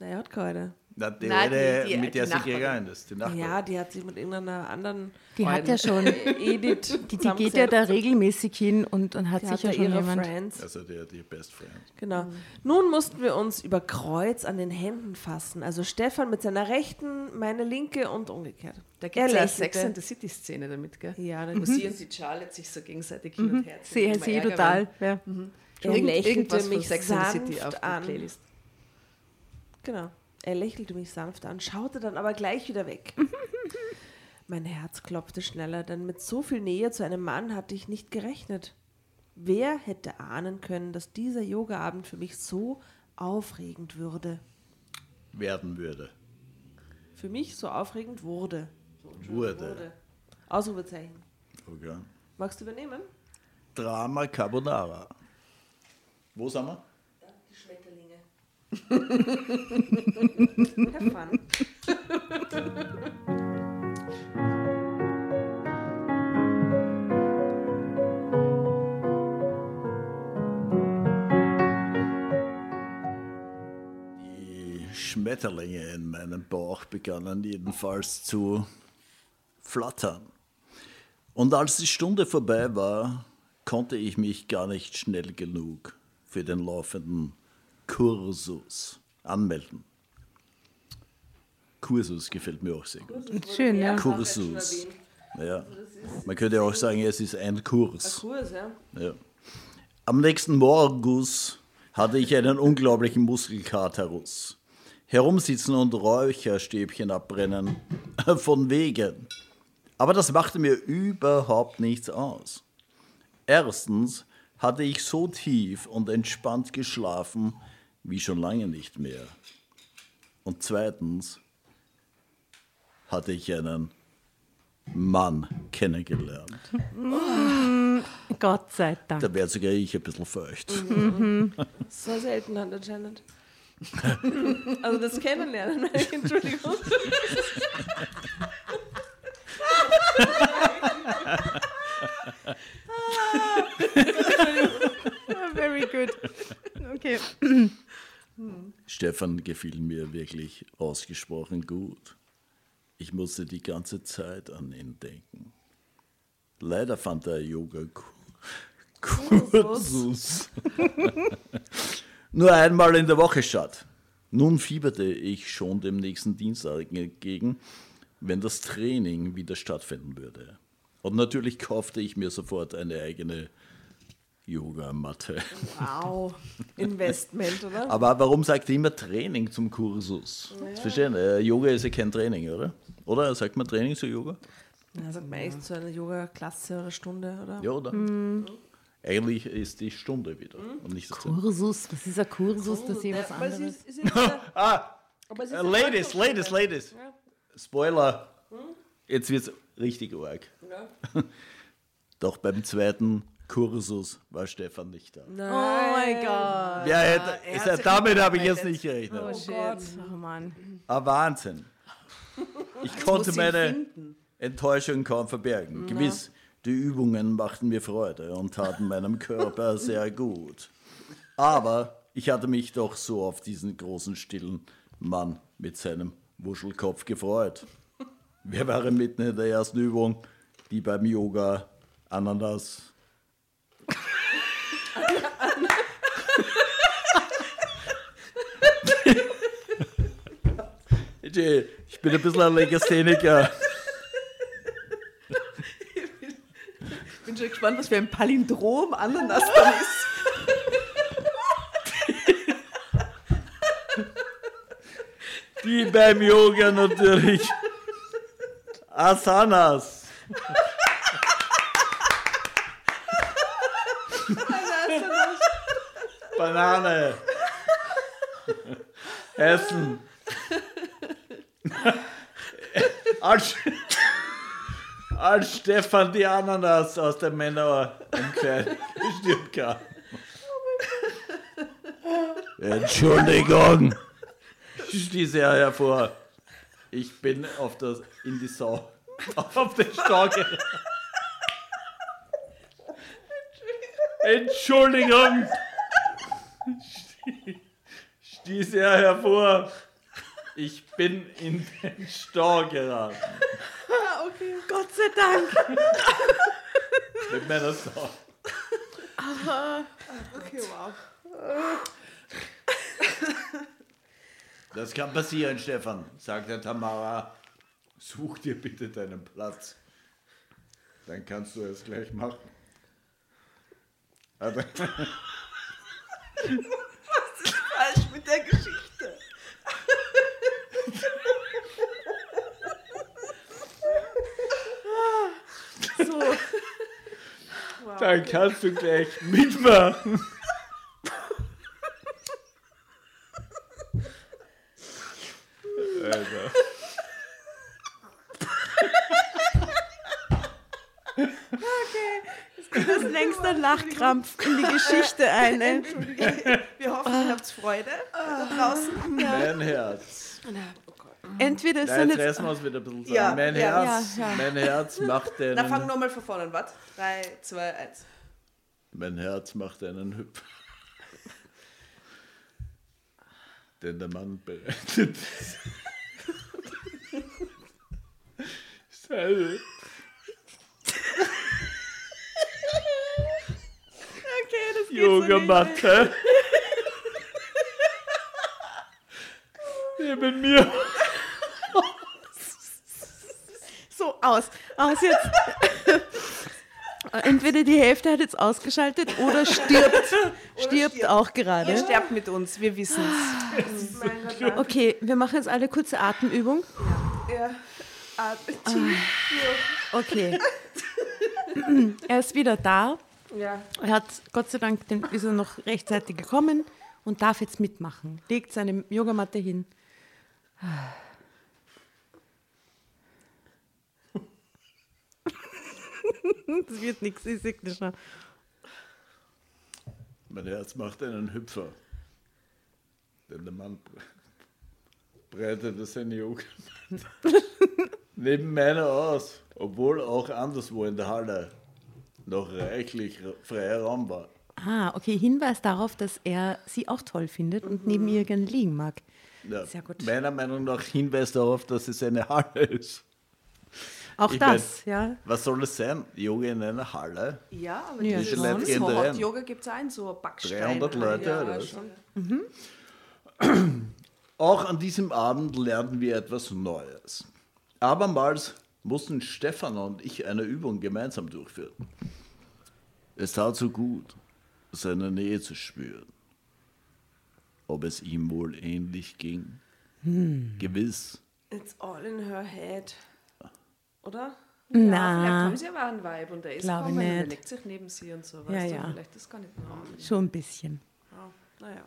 Naja, hat keine. Na, die Nein, die- die- mit der die sie gegangen ist. Die Nachbarin. Ja, die hat sich mit irgendeiner anderen Die hat ja schon, Edith die, die geht ja da regelmäßig hin und, und hat Die hat sicher ja schon ihre jemand. Friends. Also der, die Best Friend. Genau. Nun mussten wir uns über Kreuz an den Händen fassen. Also Stefan mit seiner rechten, meine linke und umgekehrt. Da Er gibt es lächelte. Sex and the City-Szene damit, gell? Ja, dann sie und die Charlotte sich so gegenseitig hin und her ziehen, sehe ärgern. total. Ja. er Irgend- lächelte mich Sex and the City sanft auf die an. Playlist. Genau. Er lächelte mich sanft an, schaute dann aber gleich wieder weg. mein Herz klopfte schneller, denn mit so viel Nähe zu einem Mann hatte ich nicht gerechnet. Wer hätte ahnen können, dass dieser Yogaabend für mich so aufregend würde? Werden würde. Für mich so aufregend wurde. Wurde. Ausrufezeichen. Okay. Magst du übernehmen? Drama Carbonara. Wo sind wir? Die Schmetterlinge. Have fun. Die Schmetterlinge in meinem Bauch begannen jedenfalls zu flattern. Und als die Stunde vorbei war, konnte ich mich gar nicht schnell genug für den laufenden Kursus anmelden. Kursus gefällt mir auch sehr gut. Schön, ja. Kursus. Ja. Man könnte auch sagen, es ist ein Kurs. Kurs, ja. Ja. Am nächsten Morgus hatte ich einen unglaublichen Muskelkaterus. Herumsitzen und Räucherstäbchen abbrennen. Von wegen. Aber das machte mir überhaupt nichts aus. Erstens hatte ich so tief und entspannt geschlafen wie schon lange nicht mehr. Und zweitens hatte ich einen Mann kennengelernt. Gott sei Dank. Da wäre sogar ich ein bisschen feucht. So selten hat anscheinend. also das Kennenlernen, Entschuldigung. Very good. Okay. Stefan gefiel mir wirklich ausgesprochen gut. Ich musste die ganze Zeit an ihn denken. Leider fand der Yoga Kursus nur einmal in der Woche statt. Nun fieberte ich schon dem nächsten Dienstag entgegen, wenn das Training wieder stattfinden würde. Und natürlich kaufte ich mir sofort eine eigene Yogamatte. Wow. Investment, oder? Aber warum sagt ihr immer Training zum Kursus? Das verstehen. Äh, Yoga ist ja kein Training, oder? Oder sagt man Training zu Yoga? Ja, sagt man echt so eine Yoga-Klasse oder Stunde, oder? Ja, oder? Eigentlich ist die Stunde wieder. Und nicht das Kursus, was ist ein Kursus? Das ist was anderes. ist, ist jetzt wieder, ah, äh, Ladies. Ladies, Ladies. Spoiler. Jetzt wird es richtig arg. Ja. Doch beim zweiten Kursus war Stefan nicht da. Oh mein Gott. Ja, hätte, er ist, sich damit habe ich jetzt nicht gerechnet. Oh, shit. Oh Mann. Ah, Wahnsinn. Ich konnte meine. Enttäuschung kaum verbergen. Gewiss, die Übungen machten mir Freude und taten meinem Körper sehr gut. Aber ich hatte mich doch so auf diesen großen, stillen Mann mit seinem Wuschelkopf gefreut. Wir waren mitten in der ersten Übung, die beim Yoga Ananas. Ich bin ein bisschen ein Legastheniker. Ich bin schon gespannt, was für ein Palindrom Ananas dann ist. Die beim Yoga natürlich. Asanas. Banane. Essen. Als, Stefan die Ananas aus der Männerumkleide gestürmt kam. Entschuldigung, stieß er hervor. Ich bin auf das, in die Sau, auf den geraten. Entschuldigung, stieß er hervor. Ich bin in den Stau geraten. Gott sei Dank. Mit meiner Sau. Okay, wow. Das kann passieren, Stefan, sagt der Tamara. Such dir bitte deinen Platz. Dann kannst du es gleich machen. Also, Falsch mit der Geschichte. So. dann kannst du gleich mitmachen. Also. Das ist Lachkrampf in die Geschichte ein. ey. Wir hoffen, ihr habt Freude da draußen. Mein Herz. Entweder es Ja, sind jetzt jetzt. reißen wir es wieder ein bisschen zusammen. Ja, mein, ja, Herz, ja, ja. mein Herz macht den. Na, fang nochmal von vorne an. Warte. 3, 2, 1. Mein Herz macht einen Hüpf. Denn der Mann bereitet seine Geht Yogamatte neben mir. So, aus. Aus jetzt. Entweder die Hälfte hat jetzt ausgeschaltet oder stirbt. stirbt auch Ihr gerade. sterbt mit uns, wir wissen es. Danke. Okay, wir machen jetzt alle kurze Atemübung. Ja. Tief. Okay. er ist wieder da. Ja. Er hat Gott sei Dank den, ist er noch rechtzeitig gekommen und darf jetzt mitmachen. Legt seine Yogamatte hin. Das wird nichts, ich sehe das schon. Mein Herz macht einen Hüpfer. Denn der Mann bre- breitete seine Yoga neben meiner aus, obwohl auch anderswo in der Halle noch reichlich freier Raum war. Ah, okay, Hinweis darauf, dass er sie auch toll findet und neben ihr gerne liegen mag. Ja, Sehr gut. Meiner Meinung nach Hinweis darauf, dass es eine Halle ist. Auch Ich das, ja. Was soll es sein? Yoga in einer Halle? Ja, aber Ja, schon. Leute gehen da rein. Yoga gibt es auch in so Backstein. 300 Leute Ja, oder was? schon. Auch an diesem Abend lernten wir etwas Neues. Abermals mussten Stefan und ich eine Übung gemeinsam durchführen. Es tat so gut, seine Nähe zu spüren. Ob es ihm wohl ähnlich ging? Gewiss. It's all in her head. Oder? Ja, vielleicht Na, haben sie aber einen Vibe und der ist Glaube gekommen und er legt sich neben sie und so. Ja, Weißt ja. Du? Vielleicht das gar nicht normal. schon ein bisschen. Ja. Naja.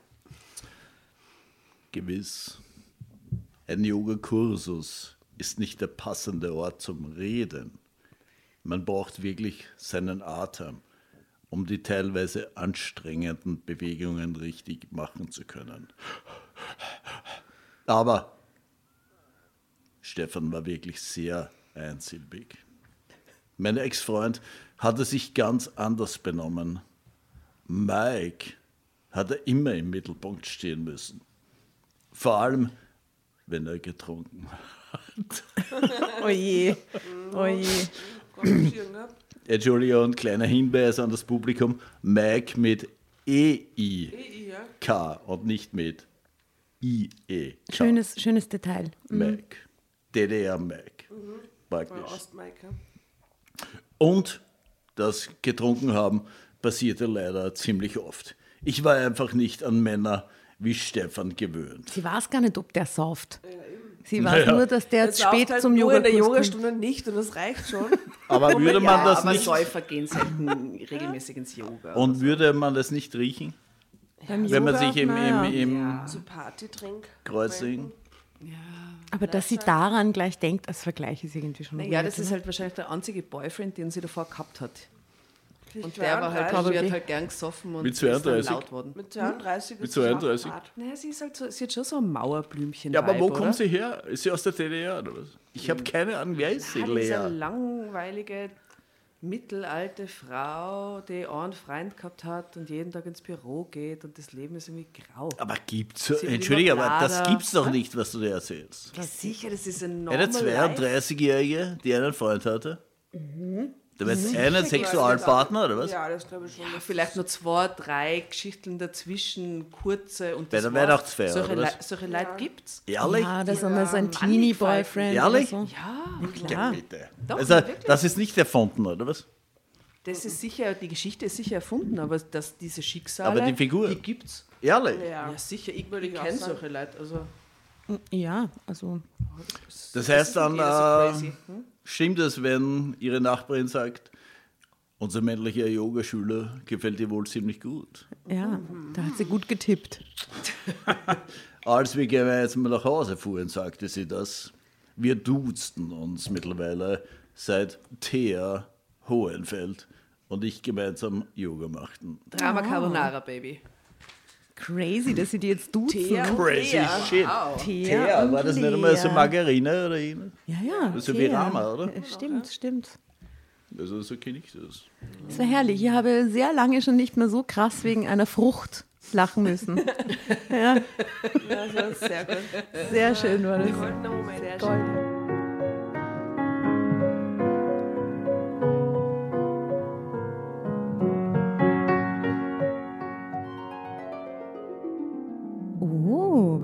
Gewiss. Ein Yogakursus ist nicht der passende Ort zum Reden. Man braucht wirklich seinen Atem, um die teilweise anstrengenden Bewegungen richtig machen zu können. Aber Stefan war wirklich sehr einsilbig. Mein Ex-Freund hatte sich ganz anders benommen. Mike hatte immer im Mittelpunkt stehen müssen. Vor allem, wenn er getrunken hat. Oh je, oh je. Ne? Entschuldigung, kleiner Hinweis an das Publikum. Mike mit E-I-K ja. und nicht mit I-E. Schönes, schönes Detail. Mike. DDR Mike. Bei Praktisch. Ostmaike. Und das getrunken haben passierte leider ziemlich oft. Ich war einfach nicht an Männer wie Stefan gewöhnt. Sie weiß gar nicht, ob der sauft. Sie weiß Naja. nur, dass der jetzt spät halt zum nur in der kommt. Yogastunde nicht und das reicht schon. Aber würde man ja, das aber nicht Säufer gehen selten regelmäßig ins Yoga. und würde man das nicht riechen, Beim wenn man Yoga, sich im, im, im So Partytrink. Kreuzing Aber dass sie daran gleich denkt, als Vergleich ist irgendwie schon ja, das ist oder? halt wahrscheinlich der einzige Boyfriend, den sie davor gehabt hat. Und Und der war halt, Probably. wird halt gern gesoffen und Mit ist dann 32? laut worden. Mit 32 Mit ist das 32? auch hart. Naja, sie ist halt so, sie hat schon so ein Mauerblümchen. Ja, aber wo Vibe, kommt oder? sie her? Ist sie aus der DDR oder was? Ich habe keine Ahnung, wer ist sie, die ist eine Lea? langweilige, mittelalte Frau, die einen Freund gehabt hat und jeden Tag ins Büro geht und das Leben ist irgendwie grau. Aber gibt's so, Entschuldige, aber das gibt's doch nicht, was du dir erzählst. Ja, sicher, das ist ein Eine normal life. 32-Jährige, die einen Freund hatte? Mhm. Du meinst einen Sexualpartner oder was? Ja, das glaube ich schon. Vielleicht nur zwei, drei Geschichten dazwischen, kurze und Bei das der war's. Weihnachtsfeier, Solche, oder was? Le solche Leute gibt's. Ehrlich? Ja, das ist einmal so ein Teenie-Boyfriend. Ehrlich? So. Ja, Klar. bitte. Doch, also, wirklich. das ist nicht erfunden, oder was? das ist sicher, die Geschichte ist sicher erfunden, aber dass diese Schicksale, Aber die Figur? die gibt's. Ehrlich? Ja, sicher, ich, Würde ich kenne solche Leute. Also, Ja, also Das heißt dann, so äh, hm? stimmt es, wenn Ihre Nachbarin sagt, unser männlicher Yogaschüler gefällt dir wohl ziemlich gut. ja, da hat sie gut getippt. Als wir gemeinsam nach Hause fuhren, sagte sie das. Wir duzten uns mittlerweile seit Thea Hohenfeld und ich gemeinsam Yoga machten. Drama Carbonara, Baby. Crazy, dass sie die jetzt duzen. Thea. Crazy Thea. shit. Thea Thea, und war das nicht einmal so. Margarine oder ähnlich? Ja, ja. Das ist so wie Thea. Rama, oder? Äh, Stimmt, stimmt. Also so kenne ich das. Das war herrlich. Ich habe sehr lange schon nicht mehr so krass wegen einer Frucht lachen müssen. ja, Ja, sehr gut. sehr schön war das. Sehr Golden.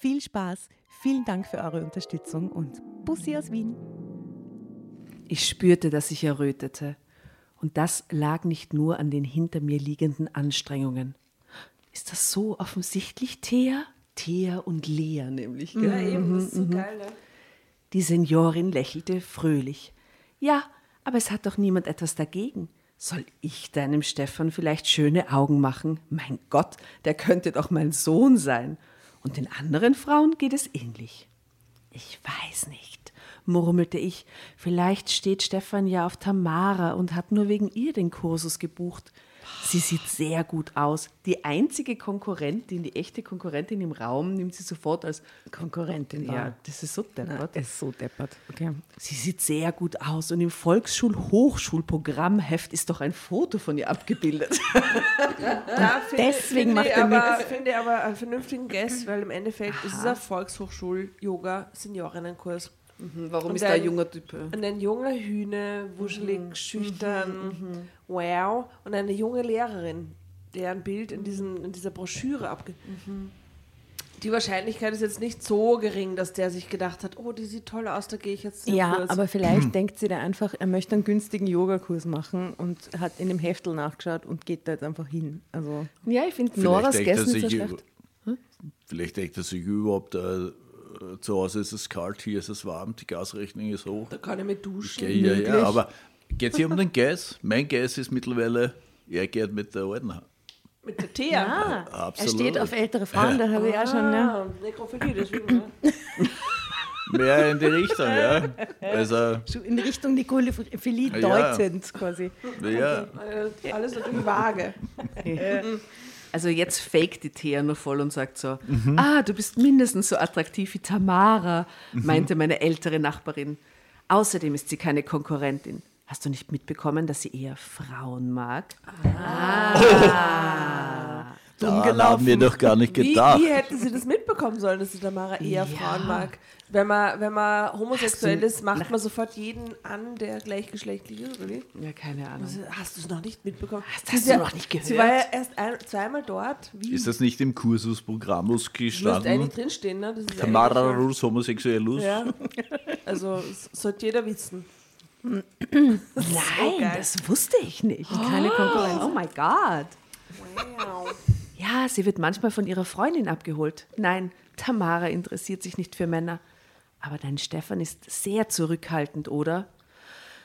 Viel Spaß, vielen Dank für eure Unterstützung und Bussi aus Wien. Ich spürte, dass ich errötete. Und das lag nicht nur an den hinter mir liegenden Anstrengungen. Ist das so offensichtlich, Thea? Thea und Lea nämlich. Gell? Ja, eben, das ist so geil, ne? Die Seniorin lächelte fröhlich. Ja, aber es hat doch niemand etwas dagegen. Soll ich deinem Stefan vielleicht schöne Augen machen? Mein Gott, der könnte doch mein Sohn sein. Und den anderen Frauen geht es ähnlich. Ich weiß nicht, murmelte ich. Vielleicht steht Stefan ja auf Tamara und hat nur wegen ihr den Kursus gebucht. Sie sieht sehr gut aus. Die einzige Konkurrentin, die echte Konkurrentin im Raum, nimmt sie sofort als Konkurrentin Ja, wahr. das ist so deppert. ist so deppert. Okay. Sie sieht sehr gut aus und im Volksschul-Hochschulprogrammheft ist doch ein Foto von ihr abgebildet. Da finde, deswegen macht ich er aber, nix. finde aber einen vernünftigen Guess, weil im Endeffekt ist es ein Volkshochschul-Yoga-Seniorinnenkurs. Warum Und ist da ein ein- junger Typ? Und ein junger Hühne, wuschelig, schüchtern, wow. Und eine junge Lehrerin, deren Bild in, diesem, in dieser Broschüre abge... Die Wahrscheinlichkeit ist jetzt nicht so gering, dass der sich gedacht hat, oh, die sieht toll aus, da gehe ich jetzt zum Ja, Kurs. aber vielleicht denkt sie da einfach, er möchte einen günstigen Yogakurs machen und hat in dem Heftel nachgeschaut und geht da jetzt einfach hin. Also Ja, ich finde Noras nicht so schlecht. über- Vielleicht denkt er sich überhaupt, äh, zu Hause ist es kalt, hier ist es warm, die Gasrechnung ist hoch. da kann ich mit duschen. Ja, ja, ja, aber geht es hier um den Gas? Mein Gas ist mittlerweile, er geht mit der alten. Mit der Thea. ah, er Absolut. steht auf ältere Frauen, da habe ich auch schon. Ja. Ah, Nekrophilie, deswegen. Mehr in die Richtung, ja. Also, So in Richtung Nekrophilie Ja. deutend quasi. ja. Äh, Alles natürlich vage. Also jetzt faked die Thea nur voll und sagt so, ah, du bist mindestens so attraktiv wie Tamara, meinte meine ältere Nachbarin. Außerdem ist sie keine Konkurrentin. Hast du nicht mitbekommen, dass sie eher Frauen mag? Daran haben wir doch gar nicht Wie, gedacht. wie hätten sie das mitbekommen sollen, dass die Tamara eher Frauen mag? Wenn man, wenn man homosexuell ist, macht man sofort jeden an, der gleichgeschlechtlich ist, oder wie? Ja, keine Ahnung. Also, Hast du es noch nicht mitbekommen? Hast- Sie hast du ja- noch nicht Sie gehört? war ja erst ein, zweimal dort. Wie? Ist das nicht im Kursusprogrammus Müsste eigentlich gestanden? drinstehen, ne? Das ist Tamara eigentlich Rus homosexuellus? Ja. Also, das sollte jeder wissen. Nein, geil. das wusste ich nicht. Keine Konkurrenz. Oh mein Gott. Ja, sie wird manchmal von ihrer Freundin abgeholt. Nein, Tamara interessiert sich nicht für Männer. Aber dein Stefan ist sehr zurückhaltend, oder?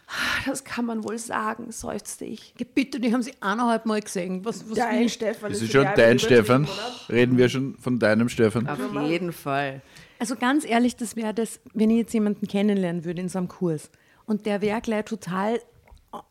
Ah, Das kann man wohl sagen, seufzte ich. Bitte, die haben sie eineinhalb Mal gesehen. Was, was Dein Stefan Das ist ist schon dein Stefan. oder? Reden wir schon von deinem Stefan? Auf jeden Fall. Also ganz ehrlich, das wäre das, wenn ich jetzt jemanden kennenlernen würde in so einem Kurs und der wäre gleich total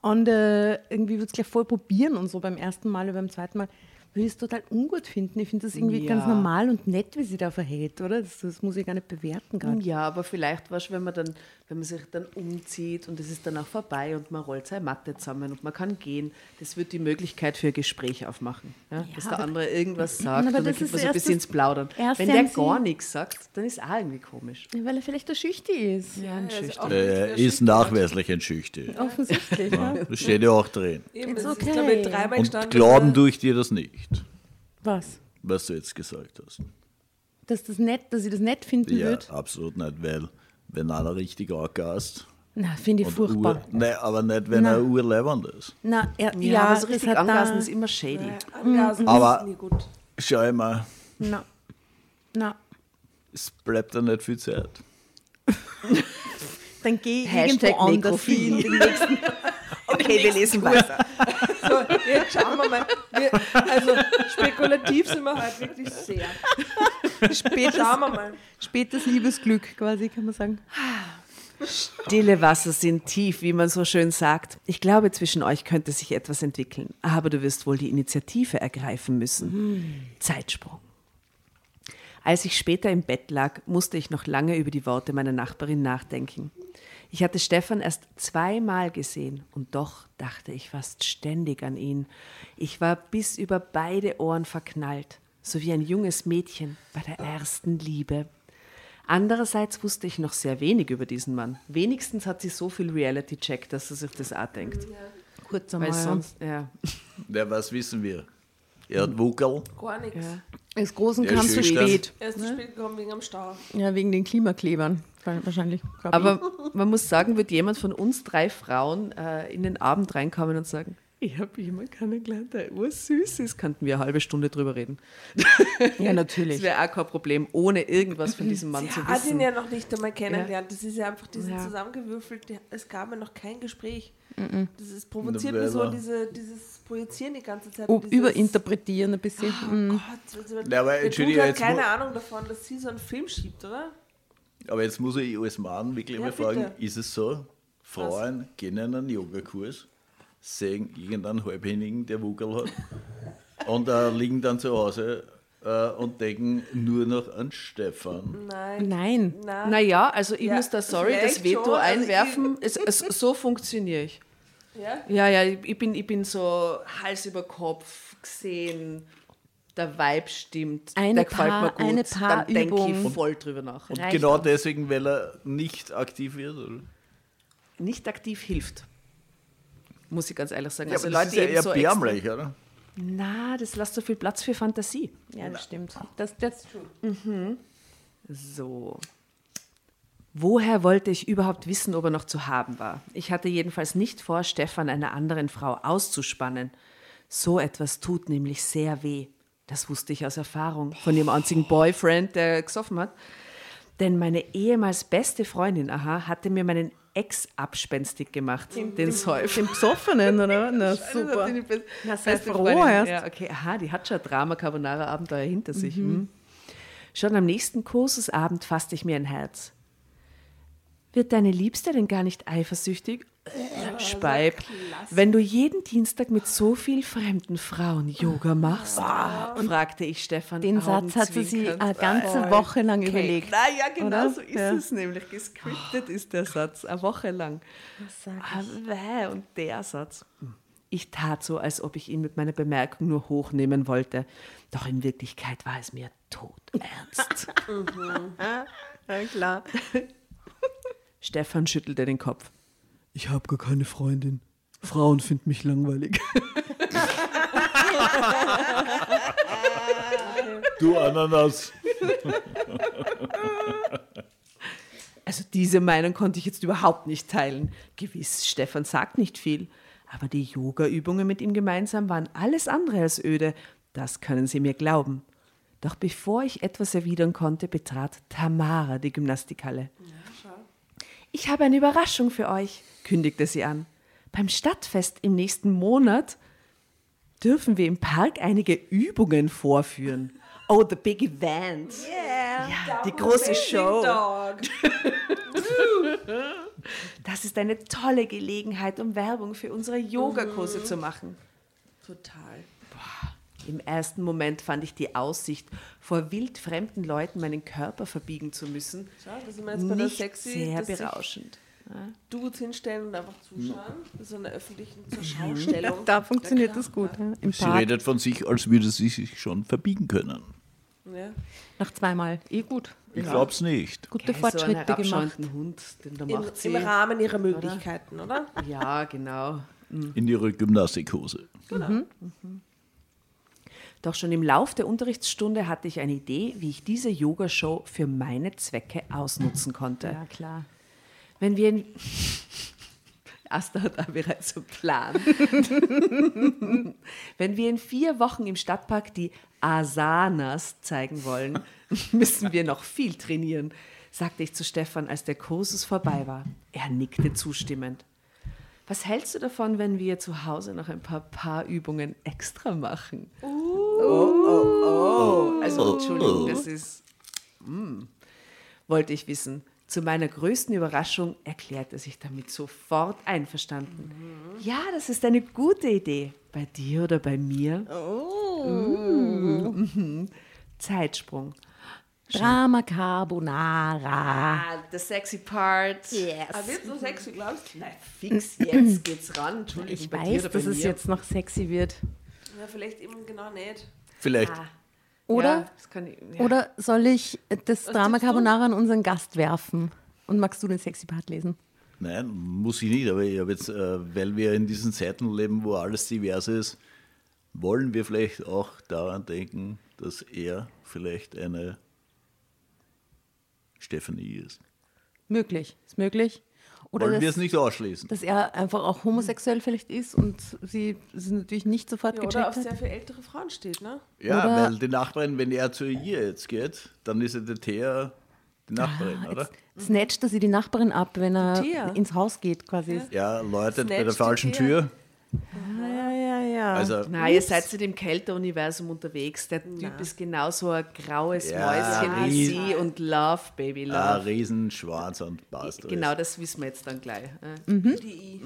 on the, irgendwie würde es gleich voll probieren und so beim ersten Mal oder beim zweiten Mal, würde ich es total ungut finden. Ich finde das irgendwie Ja. ganz normal und nett, wie sie da verhält, oder? Das, das muss ich gar nicht bewerten gerade. Ja, aber vielleicht was, wenn man dann, wenn man sich dann umzieht und es ist dann auch vorbei und man rollt seine Matte zusammen und man kann gehen, das wird die Möglichkeit für ein Gespräch aufmachen. Ja? dass der andere irgendwas sagt aber und dann gibt man ist so ein bisschen ins Plaudern. Wenn der gar nichts sagt, dann ist auch irgendwie komisch. Ja, weil er vielleicht der Schüchti ist. Ja, ein ist Schüchtern. auch- Er ist nachweislich ein Schüchtern. Offensichtlich. ja. Das steht ja auch drin. Eben, das ist, okay. glaube ich, dreimal Und gestanden. glauben ich dir das nicht, Was? was du jetzt gesagt hast. Dass, das nett, dass ich das nett finden Ja, würde? absolut nicht, weil wenn einer richtig angast Na, finde ich furchtbar. Ur, nein, aber nicht, wenn er urleibend ist. Na, er, Ja, ja, aber so das richtig hat angasen ist immer shady. Angasen Aber- ist nie gut. Schau mal, Na, na. es bleibt da nicht viel Zeit. Dann geh Hashtag irgendwo anders hin. Den nächsten Okay, wir lesen weiter. So, jetzt schauen wir mal. Wir, also, spekulativ sind wir heute wirklich sehr. spätes, Schauen wir mal. spätes Liebesglück quasi, kann man sagen. Stille Wasser sind tief, wie man so schön sagt. Ich glaube, zwischen euch könnte sich etwas entwickeln. Aber du wirst wohl die Initiative ergreifen müssen. Zeitsprung. Als ich später im Bett lag, musste ich noch lange über die Worte meiner Nachbarin nachdenken. Ich hatte Stefan erst zweimal gesehen und doch dachte ich fast ständig an ihn. Ich war bis über beide Ohren verknallt, so wie ein junges Mädchen bei der ersten Liebe. Andererseits wusste ich noch sehr wenig über diesen Mann. Wenigstens hat sie so viel Reality-Check, dass sie sich das auch denkt. Kurz Weil einmal. sonst, ja. Ja, was wissen wir? Er hat Wuckel. Gar nichts. ja. Das Großen kam zu spät. Er ist zu spät gekommen wegen am Stau. Ja, wegen den Klimaklebern. Wahrscheinlich. Aber man muss sagen, wird jemand von uns drei Frauen äh, in den Abend reinkommen und sagen, ich habe jemanden kennengelernt, der ursüß ist, könnten wir eine halbe Stunde drüber reden. ich. Ja, Das natürlich. wäre auch kein Problem, ohne irgendwas von diesem Mann Sie zu hat ihn wissen. ja noch nicht einmal kennengelernt. Das ist ja einfach, die sind Ja. zusammengewürfelt. Es gab ja noch kein Gespräch. Das ist provoziert mir so, diese, dieses Projizieren die ganze Zeit. Oh, überinterpretieren ein bisschen. Oh Mhm. Gott, also, Ja, aber der Dude hat keine Ahnung davon, dass sie so einen Film schiebt, oder? Aber jetzt muss ich als Mann wirklich Ja, mal fragen, bitte. ist es so, Frauen gehen in einen Yogakurs, sehen irgendeinen Halbhändigen, der Wuckel hat, und äh, liegen dann zu Hause äh, und denken nur noch an Stefan. Nein. Nein. Nein. Naja, also ich Ja, muss da, sorry, das Veto schon. Also einwerfen. es, es, so funktioniere ich. Ja? Ja, ja, ich bin, ich bin so Hals über Kopf gesehen, der Vibe stimmt, Eine der gefällt Paar- mir gut, eine dann denke ich voll drüber nach. Und Reicht genau deswegen, weil er nicht aktiv wird? Oder? Nicht aktiv hilft. Muss ich ganz ehrlich sagen. Ja, also aber das Leute ist ja eher so erbärmlich, oder? Na, das lässt so viel Platz für Fantasie. Ja, das stimmt. Das, das true. So. Woher wollte ich überhaupt wissen, ob er noch zu haben war? Ich hatte jedenfalls nicht vor, Stefan einer anderen Frau auszuspannen. So etwas tut nämlich sehr weh. Das wusste ich aus Erfahrung von ihrem einzigen Boyfriend, der gesoffen hat. Denn meine ehemals beste Freundin, aha, hatte mir meinen Ex abspenstig gemacht, den Säufer. Dem Besoffenen, oder? Na, super. Na, sei froh erst. Ja, okay, aha, die hat schon Drama Carbonara Abenteuer hinter sich. hm. Schon am nächsten Kursusabend fasste ich mir ein Herz. Wird deine Liebste denn gar nicht eifersüchtig? Speib, wenn du jeden Dienstag mit so viel fremden Frauen Yoga machst, fragte ich Stefan. Den Satz hat sie eine ganze Woche lang überlegt. Na ja, genau Oder? so ist Ja. es nämlich. Gescriptet ist der Satz, eine Woche lang. Ah, weh, Und der Satz. Ich tat so, als ob ich ihn mit meiner Bemerkung nur hochnehmen wollte. Doch in Wirklichkeit war es mir todernst. Ja, klar. Stefan schüttelte den Kopf. Ich habe gar keine Freundin. Frauen finden mich langweilig. Du Ananas. Also diese Meinung konnte ich jetzt überhaupt nicht teilen. Gewiss, Stefan sagt nicht viel. Aber die Yoga-Übungen mit ihm gemeinsam waren alles andere als öde. Das können Sie mir glauben. Doch bevor ich etwas erwidern konnte, betrat Tamara die Gymnastikhalle. Ich habe eine Überraschung für euch, kündigte sie an. Beim Stadtfest im nächsten Monat dürfen wir im Park einige Übungen vorführen. Oh, the big event. Ja, die große Show. Das ist eine tolle Gelegenheit, um Werbung für unsere Yogakurse zu machen. Total. Im ersten Moment fand ich die Aussicht, vor wildfremden Leuten meinen Körper verbiegen zu müssen, Schau, da sind wir jetzt bei der nicht Sexy. sehr berauschend. Dudes hinstellen und einfach zuschauen. So einer öffentlichen zur Schaustellung. Da funktioniert Ja, das gut. Ja. Im Sie Park. redet von sich, als würde sie sich schon verbiegen können. Ja. Nach zweimal. Eh gut. Ich glaub's nicht. Gute Okay, so Fortschritte einen gemacht. Hund, den da Im, macht sie. Im Rahmen ihrer Möglichkeiten, oder? Ja, genau. In ihrer Gymnastikhose. Doch schon im Lauf der Unterrichtsstunde hatte ich eine Idee, wie ich diese Yogashow für meine Zwecke ausnutzen konnte. Ja, klar. Wenn wir in Asta hat auch bereits einen Plan. Wenn wir in vier Wochen im Stadtpark die Asanas zeigen wollen, müssen wir noch viel trainieren, sagte ich zu Stefan, als der Kursus vorbei war. Er nickte zustimmend. Was hältst du davon, wenn wir zu Hause noch ein paar Paarübungen extra machen? Oh, oh, oh. Also, Entschuldigung, das ist mm, wollte ich wissen. Zu meiner größten Überraschung erklärte er sich damit sofort einverstanden. Ja, das ist eine gute Idee. Bei dir oder bei mir? Oh. Mhm. Zeitsprung. Drama Carbonara. Ah, the sexy part. Yes. Aber wird so sexy, glaubst du? Nein, fix, jetzt geht's ran. Entschuldigung, Ich bei dir weiß, dass es jetzt noch sexy wird. Ja, vielleicht eben genau nicht. Vielleicht. Ah, Oder, Ja, das kann ich, ja. oder soll ich das Drama tippst du? Carbonara an unseren Gast werfen? Und magst du den sexy Part lesen? Nein, muss ich nicht, aber ich habe jetzt, äh, weil wir in diesen Zeiten leben, wo alles divers ist, wollen wir vielleicht auch daran denken, dass er vielleicht eine Stephanie ist. Möglich, ist möglich. Oder wollen wir es nicht ausschließen? dass er einfach auch homosexuell vielleicht ist und sie es natürlich nicht sofort Ja, oder gecheckt auf hat. sehr viele ältere Frauen steht, ne? Ja, oder- weil die Nachbarin, wenn er zu ihr jetzt geht, dann ist ja der Thea die Nachbarin, Ah, oder? Snatcht er sie die Nachbarin ab, wenn er ins Haus geht, quasi. Ja, läutet bei der falschen Thea. Tür. Ja, ja, ja, ja. Also, Nein, ihr seid nicht im Kälteuniversum unterwegs. Der Typ ist genauso ein graues Ja, Mäuschen wie riesen- sie und Love, Baby, ein Love. Riesenschwanz und passt. genau, das wissen wir jetzt dann gleich. Die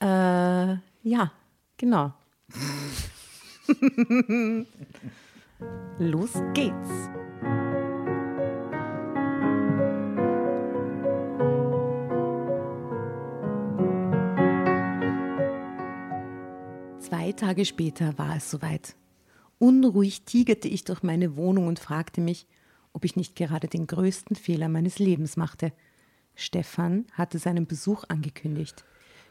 Äh, ja, genau. Los geht's. Zwei Tage später war es soweit. Unruhig tigerte ich durch meine Wohnung und fragte mich, ob ich nicht gerade den größten Fehler meines Lebens machte. Stefan hatte seinen Besuch angekündigt.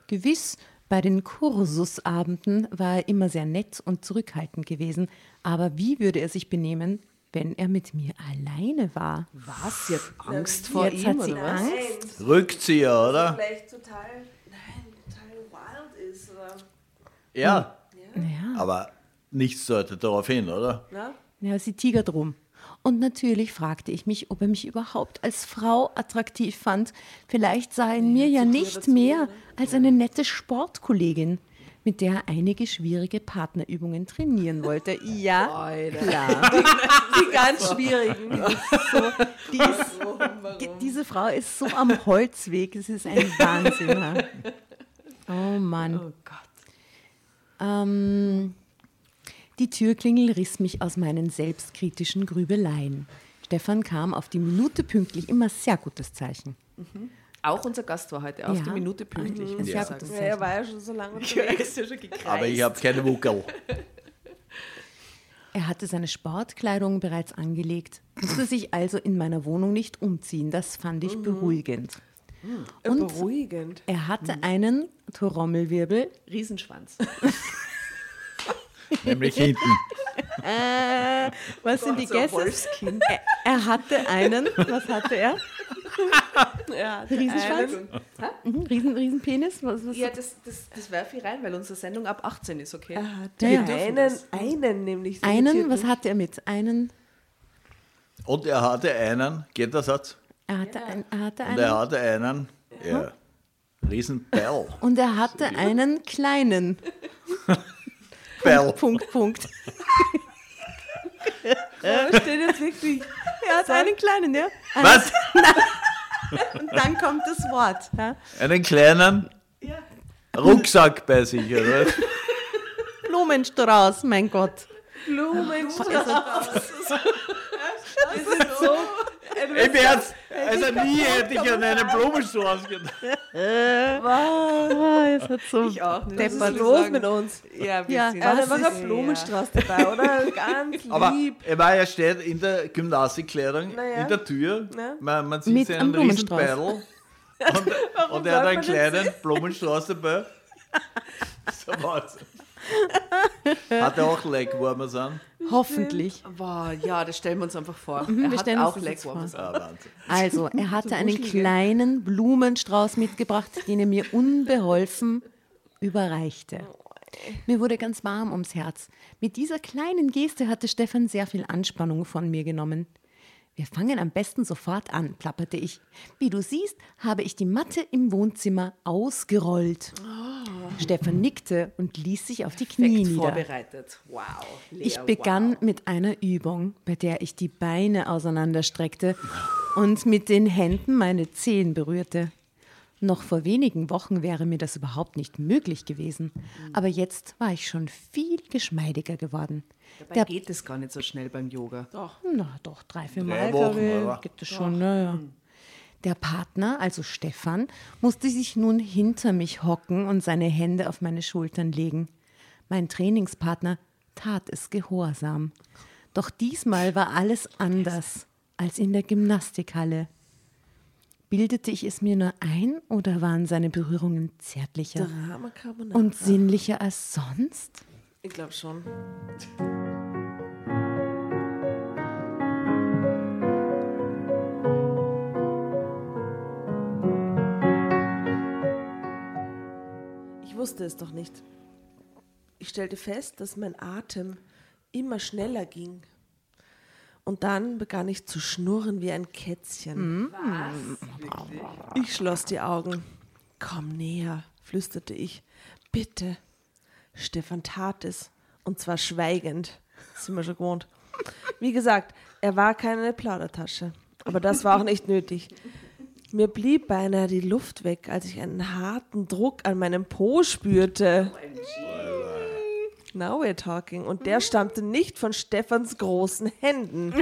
Gewiss, bei den Kursusabenden war er immer sehr nett und zurückhaltend gewesen, aber wie würde er sich benehmen, wenn er mit mir alleine war? Was? Sie hat Angst vor Jetzt ihm, hat sie oder was? Angst. Rückzieher, oder? vielleicht total, nein, total wild ist, oder? Ja, Ja. aber nichts deutet darauf hin, oder? Ne? Ja, sie tigert rum. Und natürlich fragte ich mich, ob er mich überhaupt als Frau attraktiv fand. Vielleicht sah er in mir ja nicht mehr als eine nette Sportkollegin, mit der er einige schwierige Partnerübungen trainieren wollte. Ja, klar. Die ganz schwierigen. Die ist, die- diese Frau ist so am Holzweg, es ist ein Wahnsinn. ja. Oh Mann. Oh Gott. Ähm, die Türklingel riss mich aus meinen selbstkritischen Grübeleien. Stefan kam auf die Minute pünktlich, immer sehr gutes Zeichen. Auch unser Gast war heute auf Ja. die Minute pünktlich. Sagen. gutes Ja, er war ja schon so lange Ja, unterwegs. ja schon. Aber ich habe keine Wuckel. Er hatte seine Sportkleidung bereits angelegt, musste sich also in meiner Wohnung nicht umziehen. Das fand ich beruhigend. Und Beruhigend. er hatte einen Trommelwirbel. Riesenschwanz. Nämlich hinten. Äh, was sind die Gäste? Er, er hatte einen, was hatte er? Ja, Riesenschwanz? Mhm, Riesen, Riesenpenis? Was, was Ja, das, das, das werfe ich rein, weil unsere Sendung ab 18 ist, okay? Er hat Ja, einen, einen nämlich. so einen, was hatte er mit? Einen, Und er hatte einen, geht der Satz? Er hatte, ein, er hatte Und er einen. hatte einen, ja, riesen Bell. Und er hatte einen kleinen. Bell. Punkt, Punkt. Da steht jetzt wirklich. Er hat einen kleinen, ja. Was? Und dann kommt das Wort. Ja. Einen kleinen Rucksack bei sich, oder? Blumenstrauß, mein Gott. Blumenstrauß. Das ist so. Im Ernst, also nie hätte ich an einen Blumenstrauß gedacht. Ah, es hat so Ich auch nicht. Deppert. los mit uns? Ja, wir Ja, sind Er hat Was einfach ist- einen Blumenstrauß dabei, oder? Ganz Aber lieb. er war ja steht in der Gymnastikkleidung Naja. in der Tür. Ja. Man, man sieht Mit seinen einem riesen Blumenstrauß. Beidel. Und, und er hat einen kleinen Blumenstrauß dabei. So was. Hat er auch Legwarmers an? Hoffentlich. Wow, ja, das stellen wir uns einfach vor. wir er hat stellen uns auch Legwarmers. Ah, Wahnsinn. Also, er hatte einen kleinen Blumenstrauß mitgebracht, den er mir unbeholfen überreichte. Mir wurde ganz warm ums Herz. Mit dieser kleinen Geste hatte Stefan sehr viel Anspannung von mir genommen. Wir fangen am besten sofort an, plapperte ich. Wie du siehst, habe ich die Matte im Wohnzimmer ausgerollt. Stefan nickte und ließ sich auf die Knie Perfekt nieder. vorbereitet. Wow. Lea, Ich begann wow. mit einer Übung, bei der ich die Beine auseinanderstreckte und mit den Händen meine Zehen berührte. Noch vor wenigen Wochen wäre mir das überhaupt nicht möglich gewesen, aber jetzt war ich schon viel geschmeidiger geworden. Dabei Der- geht es gar nicht so schnell beim Yoga. Na doch, drei, vier Drei Mal, Wochen, gibt es schon. Ja, ja. Der Partner, also Stefan, musste sich nun hinter mich hocken und seine Hände auf meine Schultern legen. Mein Trainingspartner tat es gehorsam. Doch diesmal war alles anders als in der Gymnastikhalle. Bildete ich es mir nur ein oder waren seine Berührungen zärtlicher und sinnlicher als sonst? Ich glaube schon. Ich wusste es doch nicht. Ich stellte fest, dass mein Atem immer schneller ging. Und dann begann ich zu schnurren wie ein Kätzchen. Ich schloss die Augen. Komm näher, flüsterte ich. Bitte. Stefan tat es. Und zwar schweigend. Das sind wir schon gewohnt. Wie gesagt, er war keine Plaudertasche. Aber das war auch nicht nötig. Mir blieb beinahe die Luft weg, als ich einen harten Druck an meinem Po spürte. Now we're talking. Und der stammte nicht von Stefans großen Händen,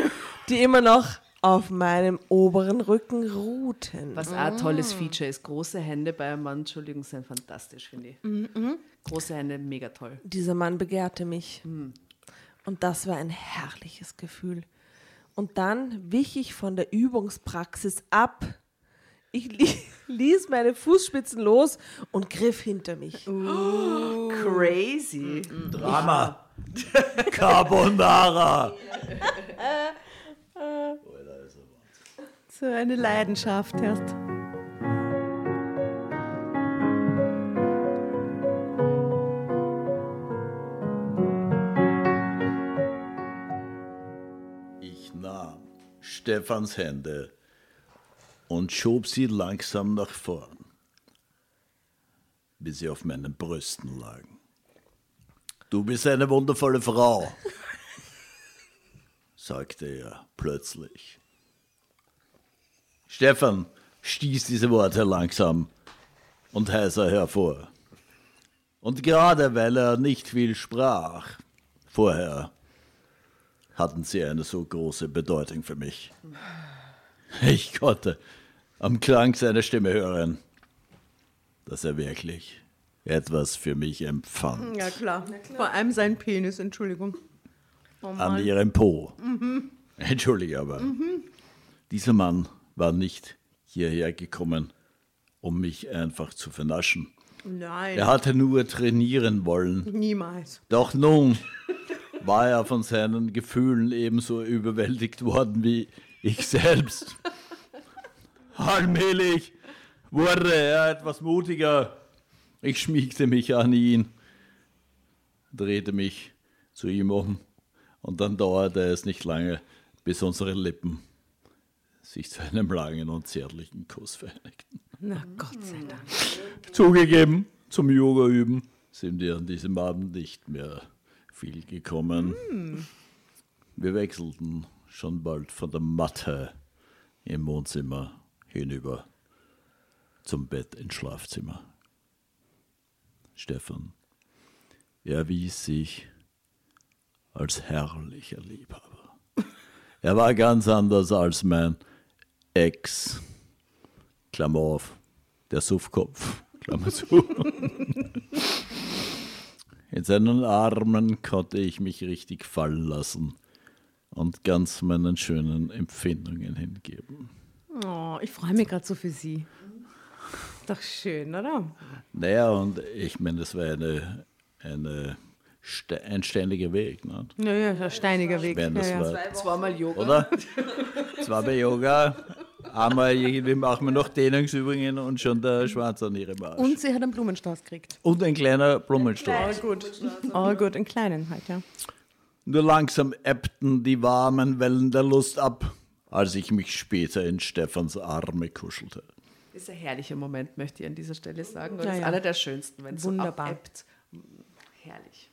die immer noch auf meinem oberen Rücken ruhten. Was auch ein tolles Feature ist. Große Hände bei einem Mann, Entschuldigung, sind fantastisch, finde ich. Große Hände, mega toll. Dieser Mann begehrte mich. Und das war ein herrliches Gefühl. Und dann wich ich von der Übungspraxis ab. Ich li ließ meine Fußspitzen los und griff hinter mich. Crazy. Drama. Carbonara. So eine Leidenschaft erst. Ich nahm Stefans Hände und schob sie langsam nach vorn, bis sie auf meinen Brüsten lagen. Du bist eine wundervolle Frau, sagte er plötzlich. Stefan stieß diese Worte langsam und heiser hervor. Und gerade weil er nicht viel sprach vorher, hatten sie eine so große Bedeutung für mich. Ich konnte am Klang seiner Stimme hören, dass er wirklich etwas für mich empfand. Ja, klar. Vor allem sein Penis, Entschuldigung. Oh An ihrem Po. Entschuldige aber. Dieser Mann war nicht hierher gekommen, um mich einfach zu vernaschen. Nein, Er hatte nur trainieren wollen. niemals. Doch nun war er von seinen Gefühlen ebenso überwältigt worden wie ich selbst. Allmählich wurde er etwas mutiger. Ich schmiegte mich an ihn, drehte mich zu ihm um und dann dauerte es nicht lange, bis unsere Lippen sich zu einem langen und zärtlichen Kuss vereinigten. Na Gott sei Dank. Zugegeben, zum Yoga üben sind wir an diesem Abend nicht mehr viel gekommen. Wir wechselten schon bald von der Matte im Wohnzimmer hinüber zum Bett ins Schlafzimmer. Stefan erwies sich als herrlicher Liebhaber. Er war ganz anders als mein Ex. Klammer auf, der Suffkopf, Klammer zu. In seinen Armen konnte ich mich richtig fallen lassen und ganz meinen schönen Empfindungen hingeben. Oh, ich freue mich gerade so für Sie. Doch schön, oder? Naja, und ich meine, das war eine, eine, ste- ein ständiger Weg, ne? Naja, ein steiniger Weg. Wenn das ja, ja. war, Zweimal Yoga. oder? Bei Yoga, einmal irgendwie machen wir noch Dehnungsübungen und schon der Schwanz an ihrem Arsch. Und sie hat einen Blumenstrauß gekriegt. Und ein kleiner Blumenstrauß. gut. Oh gut, einen kleinen halt, ja. Nur langsam ebbten die warmen Wellen der Lust ab, als ich mich später in Stefans Arme kuschelte. Das ist ein herrlicher Moment, möchte ich an dieser Stelle sagen. Und Ja, das ist ja. einer der schönsten, wenn es so Wunderbar. abebbt. Herrlich.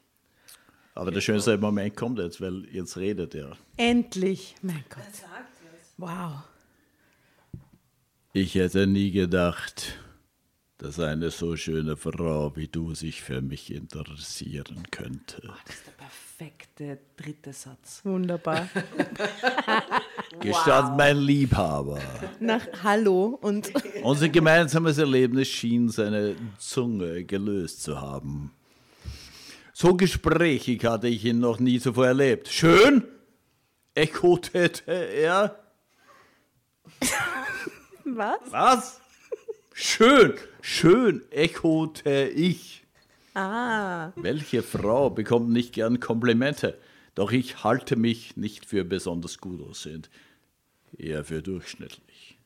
Aber der schönste Moment kommt jetzt, weil jetzt redet er. Endlich. Mein Gott. Wow. Ich hätte nie gedacht, dass eine so schöne Frau wie du sich für mich interessieren könnte. Das ist der perfekte dritte Satz. Wunderbar. Gestand mein Liebhaber. Nach Hallo und Unser gemeinsames Erlebnis schien seine Zunge gelöst zu haben. So gesprächig hatte ich ihn noch nie zuvor erlebt. Schön? echote er. was? Was? Schön, schön, echote ich. Ah, Welche Frau bekommt nicht gern Komplimente? Doch ich halte mich nicht für besonders gut aussehend, eher für durchschnittlich.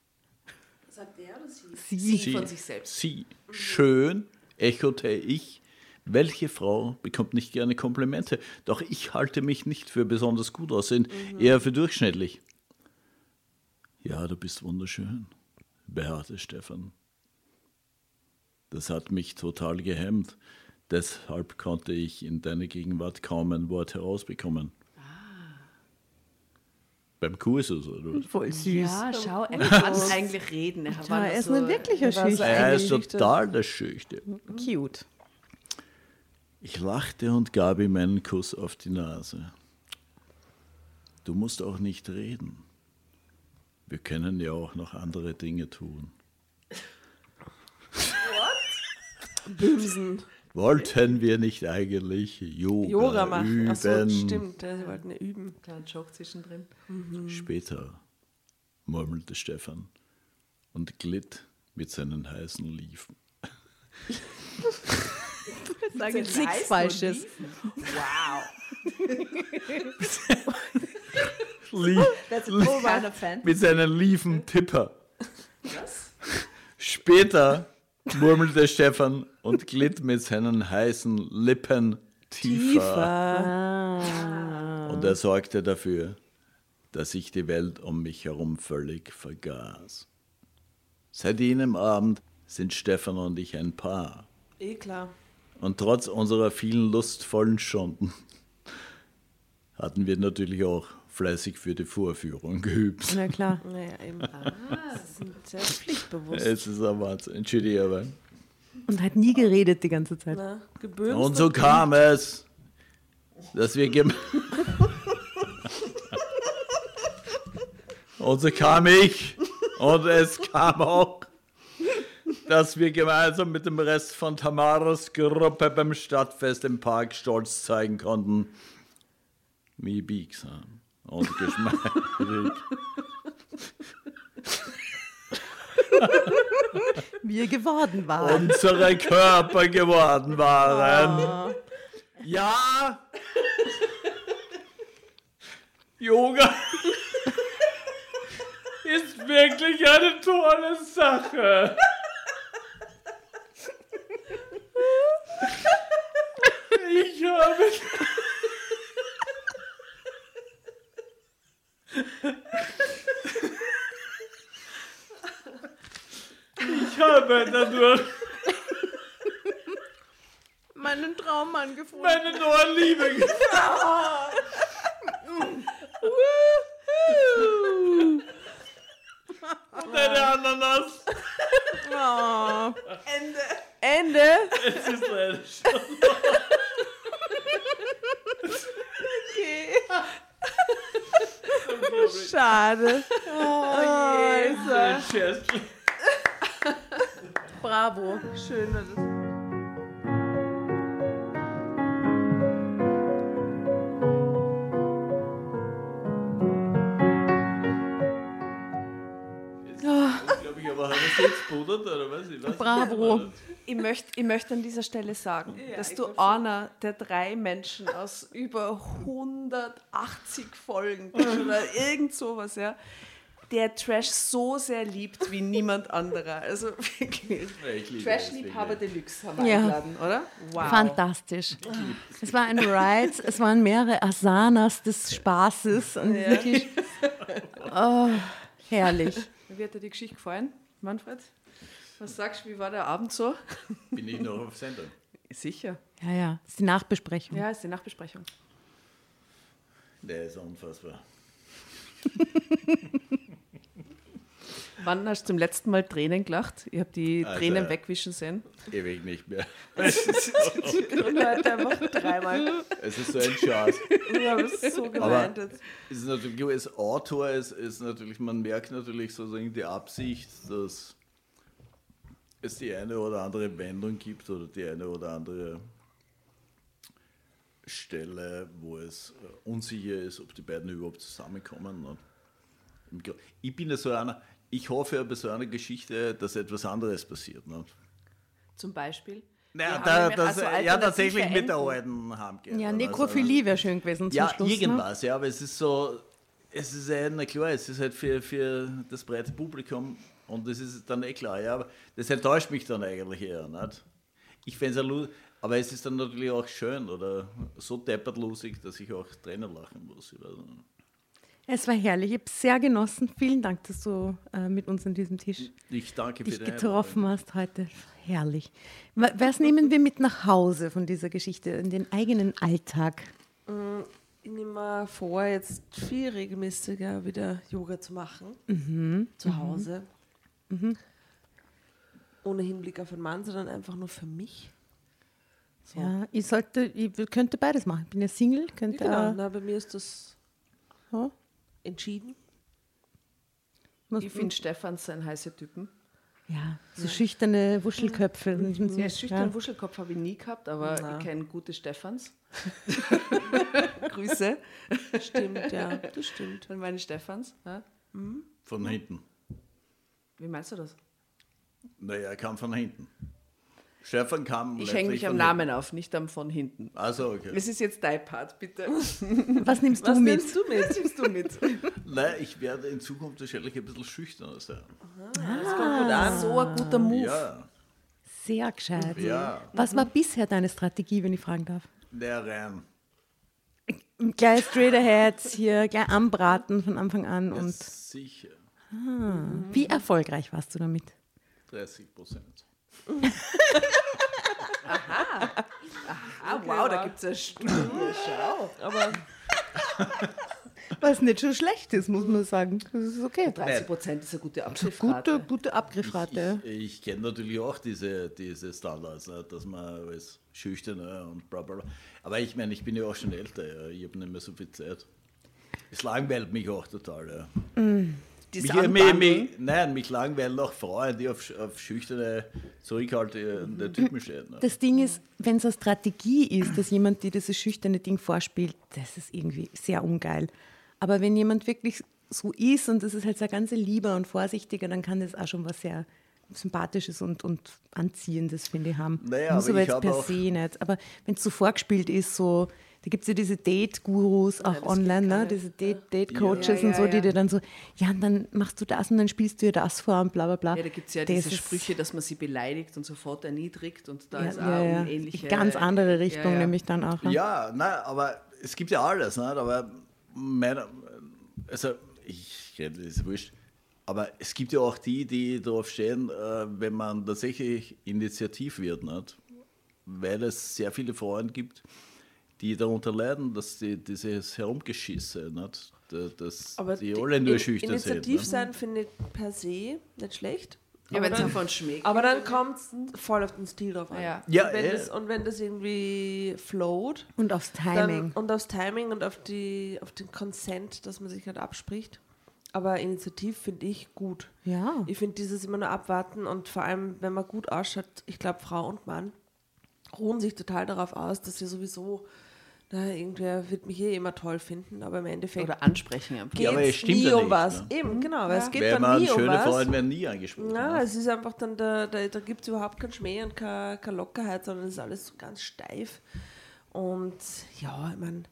Sagt er oder sie? Sie. Sie von sich selbst. Sie, schön, echote ich. Welche Frau bekommt nicht gerne Komplimente? Doch ich halte mich nicht für besonders gut aussehend, eher für durchschnittlich. Ja, du bist wunderschön, beharrte Stefan. Das hat mich total gehemmt. Deshalb konnte ich in deiner Gegenwart kaum ein Wort herausbekommen. Beim Kursus, oder? was? voll süß. Ja, schau, er kann eigentlich reden. Er, Ja, war er ist so, ein wirklicher er Schüchtern. Er ist total der Schüchtern. Cute. Ich lachte und gab ihm einen Kuss auf die Nase. Du musst auch nicht reden. Wir können ja auch noch andere Dinge tun. Bösen. Wollten wir nicht eigentlich Yoga, Yoga machen. üben? Achso, stimmt. Sie wollten ja üben. Kleiner Joke zwischendrin. Später, murmelte Stefan und glitt mit seinen heißen Liefen. Sage jetzt nichts Falsches. Lie Keiner Fan. mit seinen Liefen Tipper. Später murmelte Stefan und glitt mit seinen heißen Lippen tiefer. Und er sorgte dafür, dass ich die Welt um mich herum völlig vergaß. Seit jenem Abend sind Stefan und ich ein Paar. Eh klar. Und trotz unserer vielen lustvollen Stunden hatten wir natürlich auch fleißig für die Vorführung geübt. Na klar. Naja, eben. Sie sind sehr pflichtbewusst. Es ist ein Wahnsinn. Entschuldige, aber. Und hat nie geredet die ganze Zeit. Na. Und so kam es, dass wir Und so kam ich und es kam auch, dass wir gemeinsam mit dem Rest von Tamaras Gruppe beim Stadtfest im Park stolz zeigen konnten, wie biegsam und geschmeidig Wir geworden waren. unsere Körper geworden waren. Ja. Yoga ist wirklich eine tolle Sache. Ich habe. Ich habe dadurch Meinen Traummann gefunden. meine neue Liebe gefunden. Und eine Ananas. Oh. Ende. Es ist leider schon. Schade. Oh, Ein Scherz. Bravo. Schön. war das. Ich glaube, ich aber es jetzt pudert, oder was? Ich weiß nicht. Ich möchte ich möcht an dieser Stelle sagen, dass du einer der drei Menschen aus über 180 Folgen bist oder irgend sowas, ja, der Trash so sehr liebt wie niemand anderer. Also wirklich. Trash-Liebhaber Deluxe haben wir Ja. eingeladen, oder? Wow. Fantastisch. Es war ein Ride, es waren mehrere Asanas des Spaßes und wirklich oh, herrlich. Wie hat dir die Geschichte gefallen, Manfred? Was sagst du, wie war der Abend so? Bin ich noch auf Sendung? Sicher. Ja, ja, das ist die Nachbesprechung. Ja, ist die Nachbesprechung. Der ist unfassbar. Wann hast du zum letzten Mal Tränen gelacht? Ich habe die Also, Tränen wegwischen sehen. Ewig nicht mehr. Und heute einfach dreimal. Es ist so ein Schatz. Ich habe es so gemeint. Es ist natürlich, als Autor ist, ist natürlich, man merkt natürlich sozusagen die Absicht, dass es die eine oder andere Wendung gibt oder die eine oder andere Stelle, wo es äh, unsicher ist, ob die beiden überhaupt zusammenkommen. ne? Ich bin ja so einer, ich hoffe ja bei so einer Geschichte, dass etwas anderes passiert. Ne? Zum Beispiel. Ja, haben da, das, also ja, tatsächlich mit der alten Hamke. Ja, Also, Nekrophilie wäre schön gewesen zum ja, Schluss. Ne? irgendwas, ja, aber es ist so, es ist ja, na klar, es ist halt für, für das breite Publikum und das ist dann eh klar, ja, aber das enttäuscht mich dann eigentlich eher, nicht? Ich fände es ja aber es ist dann natürlich auch schön oder so deppert lustig, dass ich auch Tränen lachen muss. Es war herrlich. Ich habe es sehr genossen. Vielen Dank, dass du äh, mit uns an diesem Tisch Ich danke für dich getroffen hast heute. Herrlich. Wa- Was nehmen wir mit nach Hause von dieser Geschichte, in den eigenen Alltag? Ich nehme mir vor, jetzt viel regelmäßiger wieder Yoga zu machen. Mhm. Zu Hause. Ohne Hinblick auf einen Mann, sondern einfach nur für mich. So. Ja, ich sollte, ich könnte beides machen. Ich bin ja Single, könnte Genau, auch, na, bei mir ist das ja, entschieden. was- Ich finde Stefans ein heißer Typen. ja, so schüchterne Wuschelköpfe. Ja, Ja, schüchtern Wuschelkopf habe ich nie gehabt, aber Na. ich kenne gute Stefans. Grüße Stimmt, ja, das stimmt. von meinen Stefans. Ja? Von hinten. Wie meinst du das? Naja, er kam von hinten. Stefan kam. Ich hänge mich am Namen auf, nicht am von hinten. Also okay. Es ist jetzt dein Part, bitte. Was nimmst Was du mit? nimmst du mit? Was nimmst du mit? Nein, ich werde in Zukunft wahrscheinlich ein bisschen schüchterner sein. Das kommt gut an. So ein guter Move. Ja, Sehr gescheit. ja. Was war bisher deine Strategie, wenn ich fragen darf? Der rein. Gleich straight ahead, hier gleich anbraten von Anfang an. Und Sicher. Wie erfolgreich warst du damit? 30 Prozent. Ah, wow, da gibt es eine Studie. Schau. Aber Was nicht schon schlecht ist, muss man sagen. Das ist okay. 30 Prozent ist eine gute Abschriftrate. Gute, gute Abgriffrate. Ich, ich kenne natürlich auch diese, diese Standards, ne, dass man als Schüchterne und bla bla bla. Aber ich meine, ich bin ja auch schon älter, ja. ich habe nicht mehr so viel Zeit. Es langweilt mich auch total. Ja. Das Mich, mich, mich, nein, mich langweilen auch Frauen, die auf, auf schüchterne, zurückhaltende Typen stehen. Ne? Das Ding ist, wenn es eine Strategie ist, dass jemand dir dieses schüchterne Ding vorspielt, das ist irgendwie sehr ungeil. Aber wenn jemand wirklich so ist und das ist halt so ein ganz lieber und vorsichtiger, dann kann das auch schon was sehr Sympathisches und, und Anziehendes, finde ich, haben. Naja, Muss aber aber ich jetzt per auch- se nicht. Aber wenn es so vorgespielt ist, so, da gibt es ja diese Date-Gurus auch das online, ne? diese Date- Date-Coaches Ja, und so, ja, die ja. dir dann so, ja, und dann machst du das und dann spielst du dir das vor und bla bla bla. Ja, da gibt es ja Das diese Sprüche, dass man sie beleidigt und sofort erniedrigt und da Ja, ist auch ja, ja. eine ähnliche... Ganz andere Richtung, ja, ja. nämlich dann auch. ne? Ja, nein, aber es gibt ja alles, ne? aber meine, also ich das ist wurscht. Aber es gibt ja auch die, die darauf stehen, äh, wenn man tatsächlich initiativ wird, nicht? weil es sehr viele Frauen gibt, die darunter leiden, dass die, dieses Herumgeschisse, nicht? Da- dass Aber die alle nur in- schüchtern sind. Initiativ ne? sein finde ich per se nicht schlecht. Ja, aber wenn es dann, einfach schmeckt. aber dann kommt es voll auf den Stil drauf an. Ja. Ja, und, wenn eh. das, und wenn das irgendwie float, Und aufs Timing. dann, und aufs Timing und auf, die, auf den Consent, dass man sich halt abspricht. Aber Initiativ finde ich gut. ja. Ich finde dieses immer nur abwarten und vor allem, wenn man gut ausschaut, ich glaube, Frau und Mann ruhen sich total darauf aus, dass sie sowieso, na, irgendwer wird mich eh immer toll finden, aber im Endeffekt Oder ansprechen einfach. Ja, aber es stimmt nie ja um nicht, was. ne? Eben, genau, weil es geht Weil dann nie um schöne was. Frauen werden nie angesprochen. Na, ne? es ist einfach dann, da, da, da gibt es überhaupt keinen Schmäh und keine, keine Lockerheit, sondern es ist alles so ganz steif. Und ja, ich meine,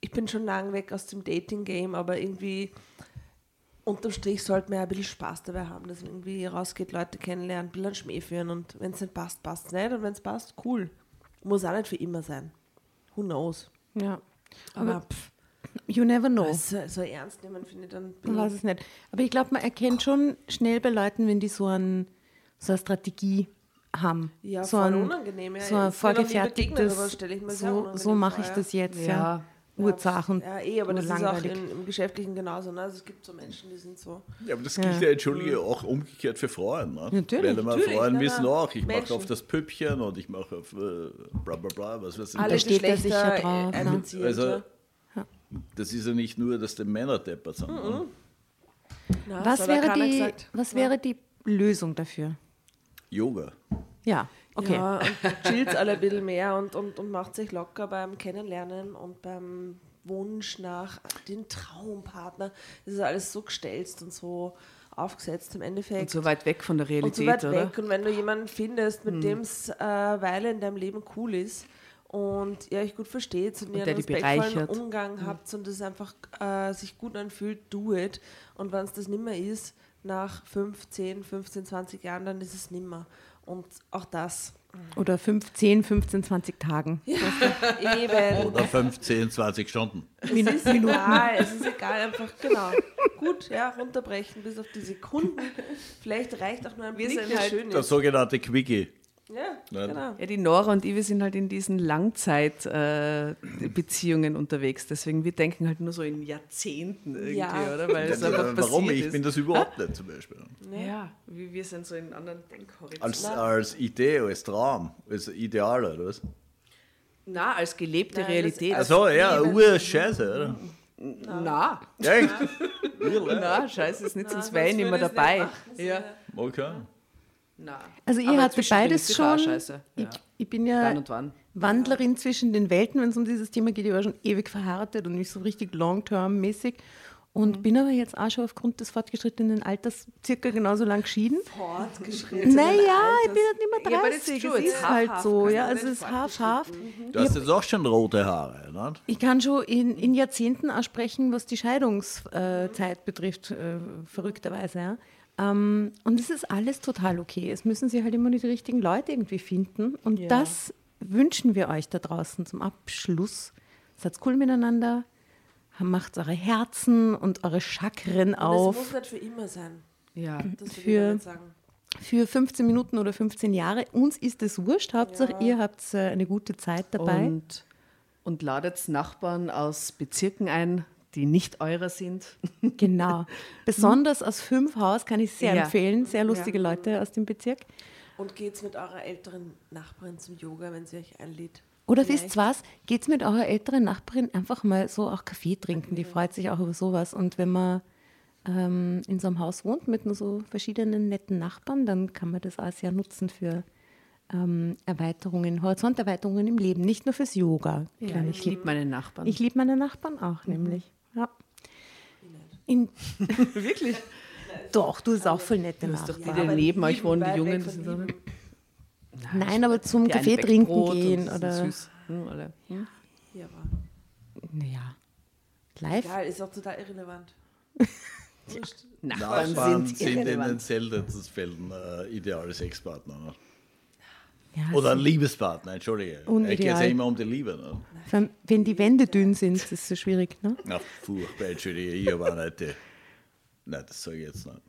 ich bin schon lang weg aus dem Dating-Game, aber irgendwie unterm Strich sollte man ja ein bisschen Spaß dabei haben, dass man irgendwie rausgeht, Leute kennenlernen, ein bisschen Schmäh führen und wenn es nicht passt, passt es nicht und wenn es passt, cool. Muss auch nicht für immer sein. Who knows? ja. Aber Aber pff, you never know. so, so ernst nehmen finde ich dann. Man weiß es nicht. Aber ich glaube, man erkennt schon schnell bei Leuten, wenn die so, ein, so eine Strategie haben. Ja, so voll ein, unangenehm. Ja. So ein begegnet, vorgefertigtes, sehr so, so mache ich das jetzt. Ja. Ja, Ursachen. Ja, eh, aber das ist auch in, im Geschäftlichen genauso. Ne? Also es gibt so Menschen, die sind so. Ja, aber das gilt ja, entschuldige, auch umgekehrt für Frauen. Ne? Natürlich, Weil immer natürlich, Frauen na, wissen na. auch, ich mache auf das Püppchen und ich mache auf äh, bla bla bla, was weiß ich. Alle steht er Geschlechter sicher drauf, ne? Also, ja. das ist ja nicht nur, dass die Männer deppert sind. ne? Na, Was das hat auch wäre, die, was wäre die Lösung dafür? Yoga. Ja, okay. Ja, und chillt alle ein bisschen mehr und, und, und macht sich locker beim Kennenlernen und beim Wunsch nach den Traumpartner. Das ist alles so gestelzt und so aufgesetzt im Endeffekt. Und so weit weg von der und Realität, so weit oder? weg. Und wenn du jemanden findest, mit dem es äh, Weile in deinem Leben cool ist und ihr euch gut versteht und, ihr der einen respektvollen. Umgang habt und es einfach äh, sich gut anfühlt, do it. Und wenn es das nimmer ist, nach 5, 10, 15, 20 Jahren, dann ist es nimmer. Und auch das. Oder 5, 10, 15, 20 Tagen. Eben. Oder 15, 20 Stunden. Es ist egal, es ist egal, einfach genau. Gut, ja, runterbrechen bis auf die Sekunden. Vielleicht reicht auch nur ein der halt schön Der ist. sogenannte Quickie. Ja, Ja. genau. Ja, die Nora und ich, wir sind halt in diesen Langzeitbeziehungen unterwegs. Deswegen, wir denken halt nur so in Jahrzehnten irgendwie, Ja. oder? Weil es einfach Warum? passiert Ich ist. bin das überhaupt nicht zum Beispiel. Ja, wir, wir sind so in anderen Denkhorizonten. Als, als Idee, als Traum, als Ideal, oder was? Na, als gelebte Nein, Realität. Achso, ja. Ur-Scheiße, oder? na, Ja, echt? na, scheiße, ist nicht, sonst wäre ich nicht mehr dabei. nicht machen, ja. Okay. Na. Also ihr Aber hattet beides schon. scheiße. Ich, Ja. ich bin Wann ja und wann? Wandlerin zwischen den Welten, wenn es um dieses Thema geht. Ich war schon ewig verheiratet und nicht so richtig long-term-mäßig. Und Mhm. bin aber jetzt auch schon aufgrund des fortgeschrittenen Alters circa genauso lang geschieden. Fortgeschritten. Naja, ich bin halt nicht mehr Ja, aber das 30. ist es ist halt so. Ja, man es ist half, half. Du hast jetzt auch schon rote Haare, ne? Ich kann schon in, in Jahrzehnten auch sprechen, was die Scheidungszeit betrifft, äh, verrückterweise. Ja. Ähm, und es ist alles total okay. Es müssen sie halt immer nur die richtigen Leute irgendwie finden. Und Ja. das wünschen wir euch da draußen zum Abschluss. Seid cool miteinander, macht eure Herzen und eure Chakren Und auf. muss nicht für immer sein. Ja. Das Für- ich sagen. Für 15 Minuten oder 15 Jahre. Uns ist es wurscht. Hauptsache, ihr habt äh, eine gute Zeit dabei. Und, und ladet Nachbarn aus Bezirken ein, die nicht eurer sind. Genau. Besonders aus fünf Haus kann ich sehr Ja. empfehlen. Sehr lustige Leute aus dem Bezirk. Und geht's mit eurer älteren Nachbarin zum Yoga, wenn sie euch einlädt. Oder Vielleicht. wisst ihr was? Geht's mit eurer älteren Nachbarin einfach mal so auch Kaffee trinken. Die freut sich auch über sowas. Und wenn man ähm, in so einem Haus wohnt mit nur so verschiedenen netten Nachbarn, dann kann man das auch sehr nutzen für ähm, Erweiterungen, Horizonterweiterungen im Leben. Nicht nur fürs Yoga. Ja, ich liebe meine Nachbarn. Ich liebe meine Nachbarn auch, nämlich. Ja. In, Wirklich? doch, du bist auch voll nette Du hast doch die, die aber neben euch wohnen, die Jungen. so. Nein, aber zum Kaffee trinken gehen oder. Süß. Hm, oder? Hm? Ja, aber Naja. Live? egal, ist auch total irrelevant. Wurscht. Nachbarn Nachbarn sind sind in den irrelevant. seltensten Fällen äh, ideale Sexpartner. Ne? Ja, Oder Liebespartner, Entschuldige. Unideal. Es geht ja immer um die Liebe. Ne? wenn die Wände dünn sind, ist es so schwierig. Ne? Na, furchtbar, Entschuldige, ich habe auch nicht die. Nein, das sage ich jetzt nicht.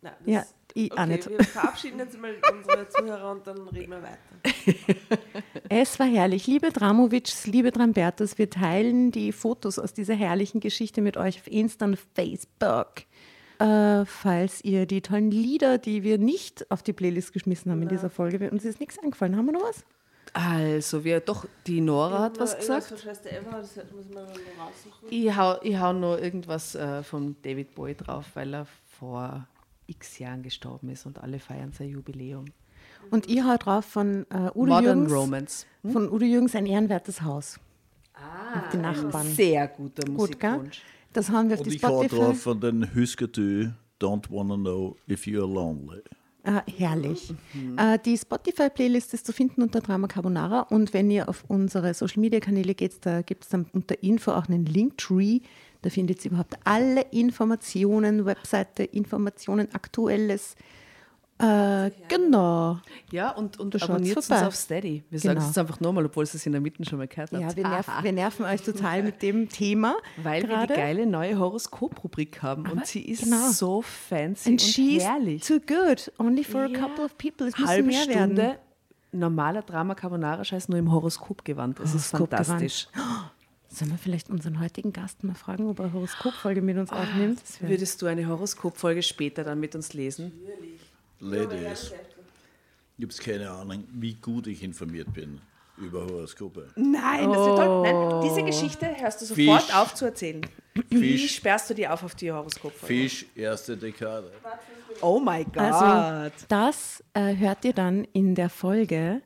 Nein, das Ja, ich auch okay, nicht. Wir verabschieden jetzt mal unsere Zuhörer und dann reden wir weiter. Es war herrlich. Liebe Dramovics, liebe Drambertas, wir teilen die Fotos aus dieser herrlichen Geschichte mit euch auf Insta und Facebook. Äh, falls ihr die tollen Lieder, die wir nicht auf die Playlist geschmissen haben in dieser Folge, uns ist nichts eingefallen. Haben wir noch was? Also, wir, doch, die Nora hat was gesagt. Ich hau, ich hau noch irgendwas äh, von David Bowie drauf, weil er vor x Jahren gestorben ist und alle feiern sein Jubiläum. Und ich hau drauf von äh, Udo Modern Jürgens. Romance. Von Udo Jürgens ein ehrenwertes Haus. Ah, die Nachbarn. Sehr guter Gut? Musikwunsch. Das haben wir auf Und die ich Spotify. drauf von den Huskatü, Don't Wanna Know If You're Lonely. Ah, herrlich. Mhm. Äh, die Spotify-Playlist ist zu finden unter Drama Carbonara und wenn ihr auf unsere Social-Media-Kanäle geht, da gibt es dann unter Info auch einen Linktree. Da findet ihr überhaupt alle Informationen, Webseite, Informationen, Aktuelles. Äh, genau. Ja, und, und abonniert uns auf Steady. Wir sagen Genau. es jetzt einfach nochmal, obwohl es es in der Mitte schon mal gehört habt. Ja, wir, nerv, wir nerven euch total mit dem Thema. Weil wir gerade. die geile neue Horoskop-Rubrik haben und sie ist genau. so fancy And und she's herrlich. too good. Only for Ja. a couple of people. Es Halbe mehr Stunde werden. normaler Drama Carbonara Scheiß nur im Horoskop gewandt. Es ist fantastisch. Sollen wir vielleicht unseren heutigen Gast mal fragen, ob er eine Horoskopfolge mit uns aufnimmt? Das wär- Würdest du eine Horoskopfolge später dann mit uns lesen? Ladies, ich habe keine Ahnung, wie gut ich informiert bin über Horoskope. Nein, das wird toll. Nein, diese Geschichte hörst du sofort Fisch. auf zu erzählen. Wie Fisch. sperrst du die auf auf die Horoskopfolge? Fisch, erste Dekade. Oh my God. Also, das äh, hört ihr dann in der Folge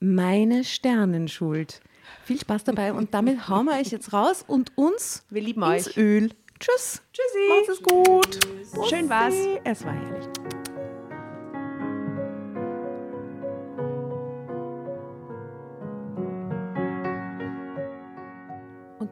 Meine Sternenschuld. Viel Spaß dabei und damit hauen wir euch jetzt raus und uns Wir lieben ins euch. Öl. Tschüss. Tschüssi. Macht es gut. Schön war's. Es war herrlich.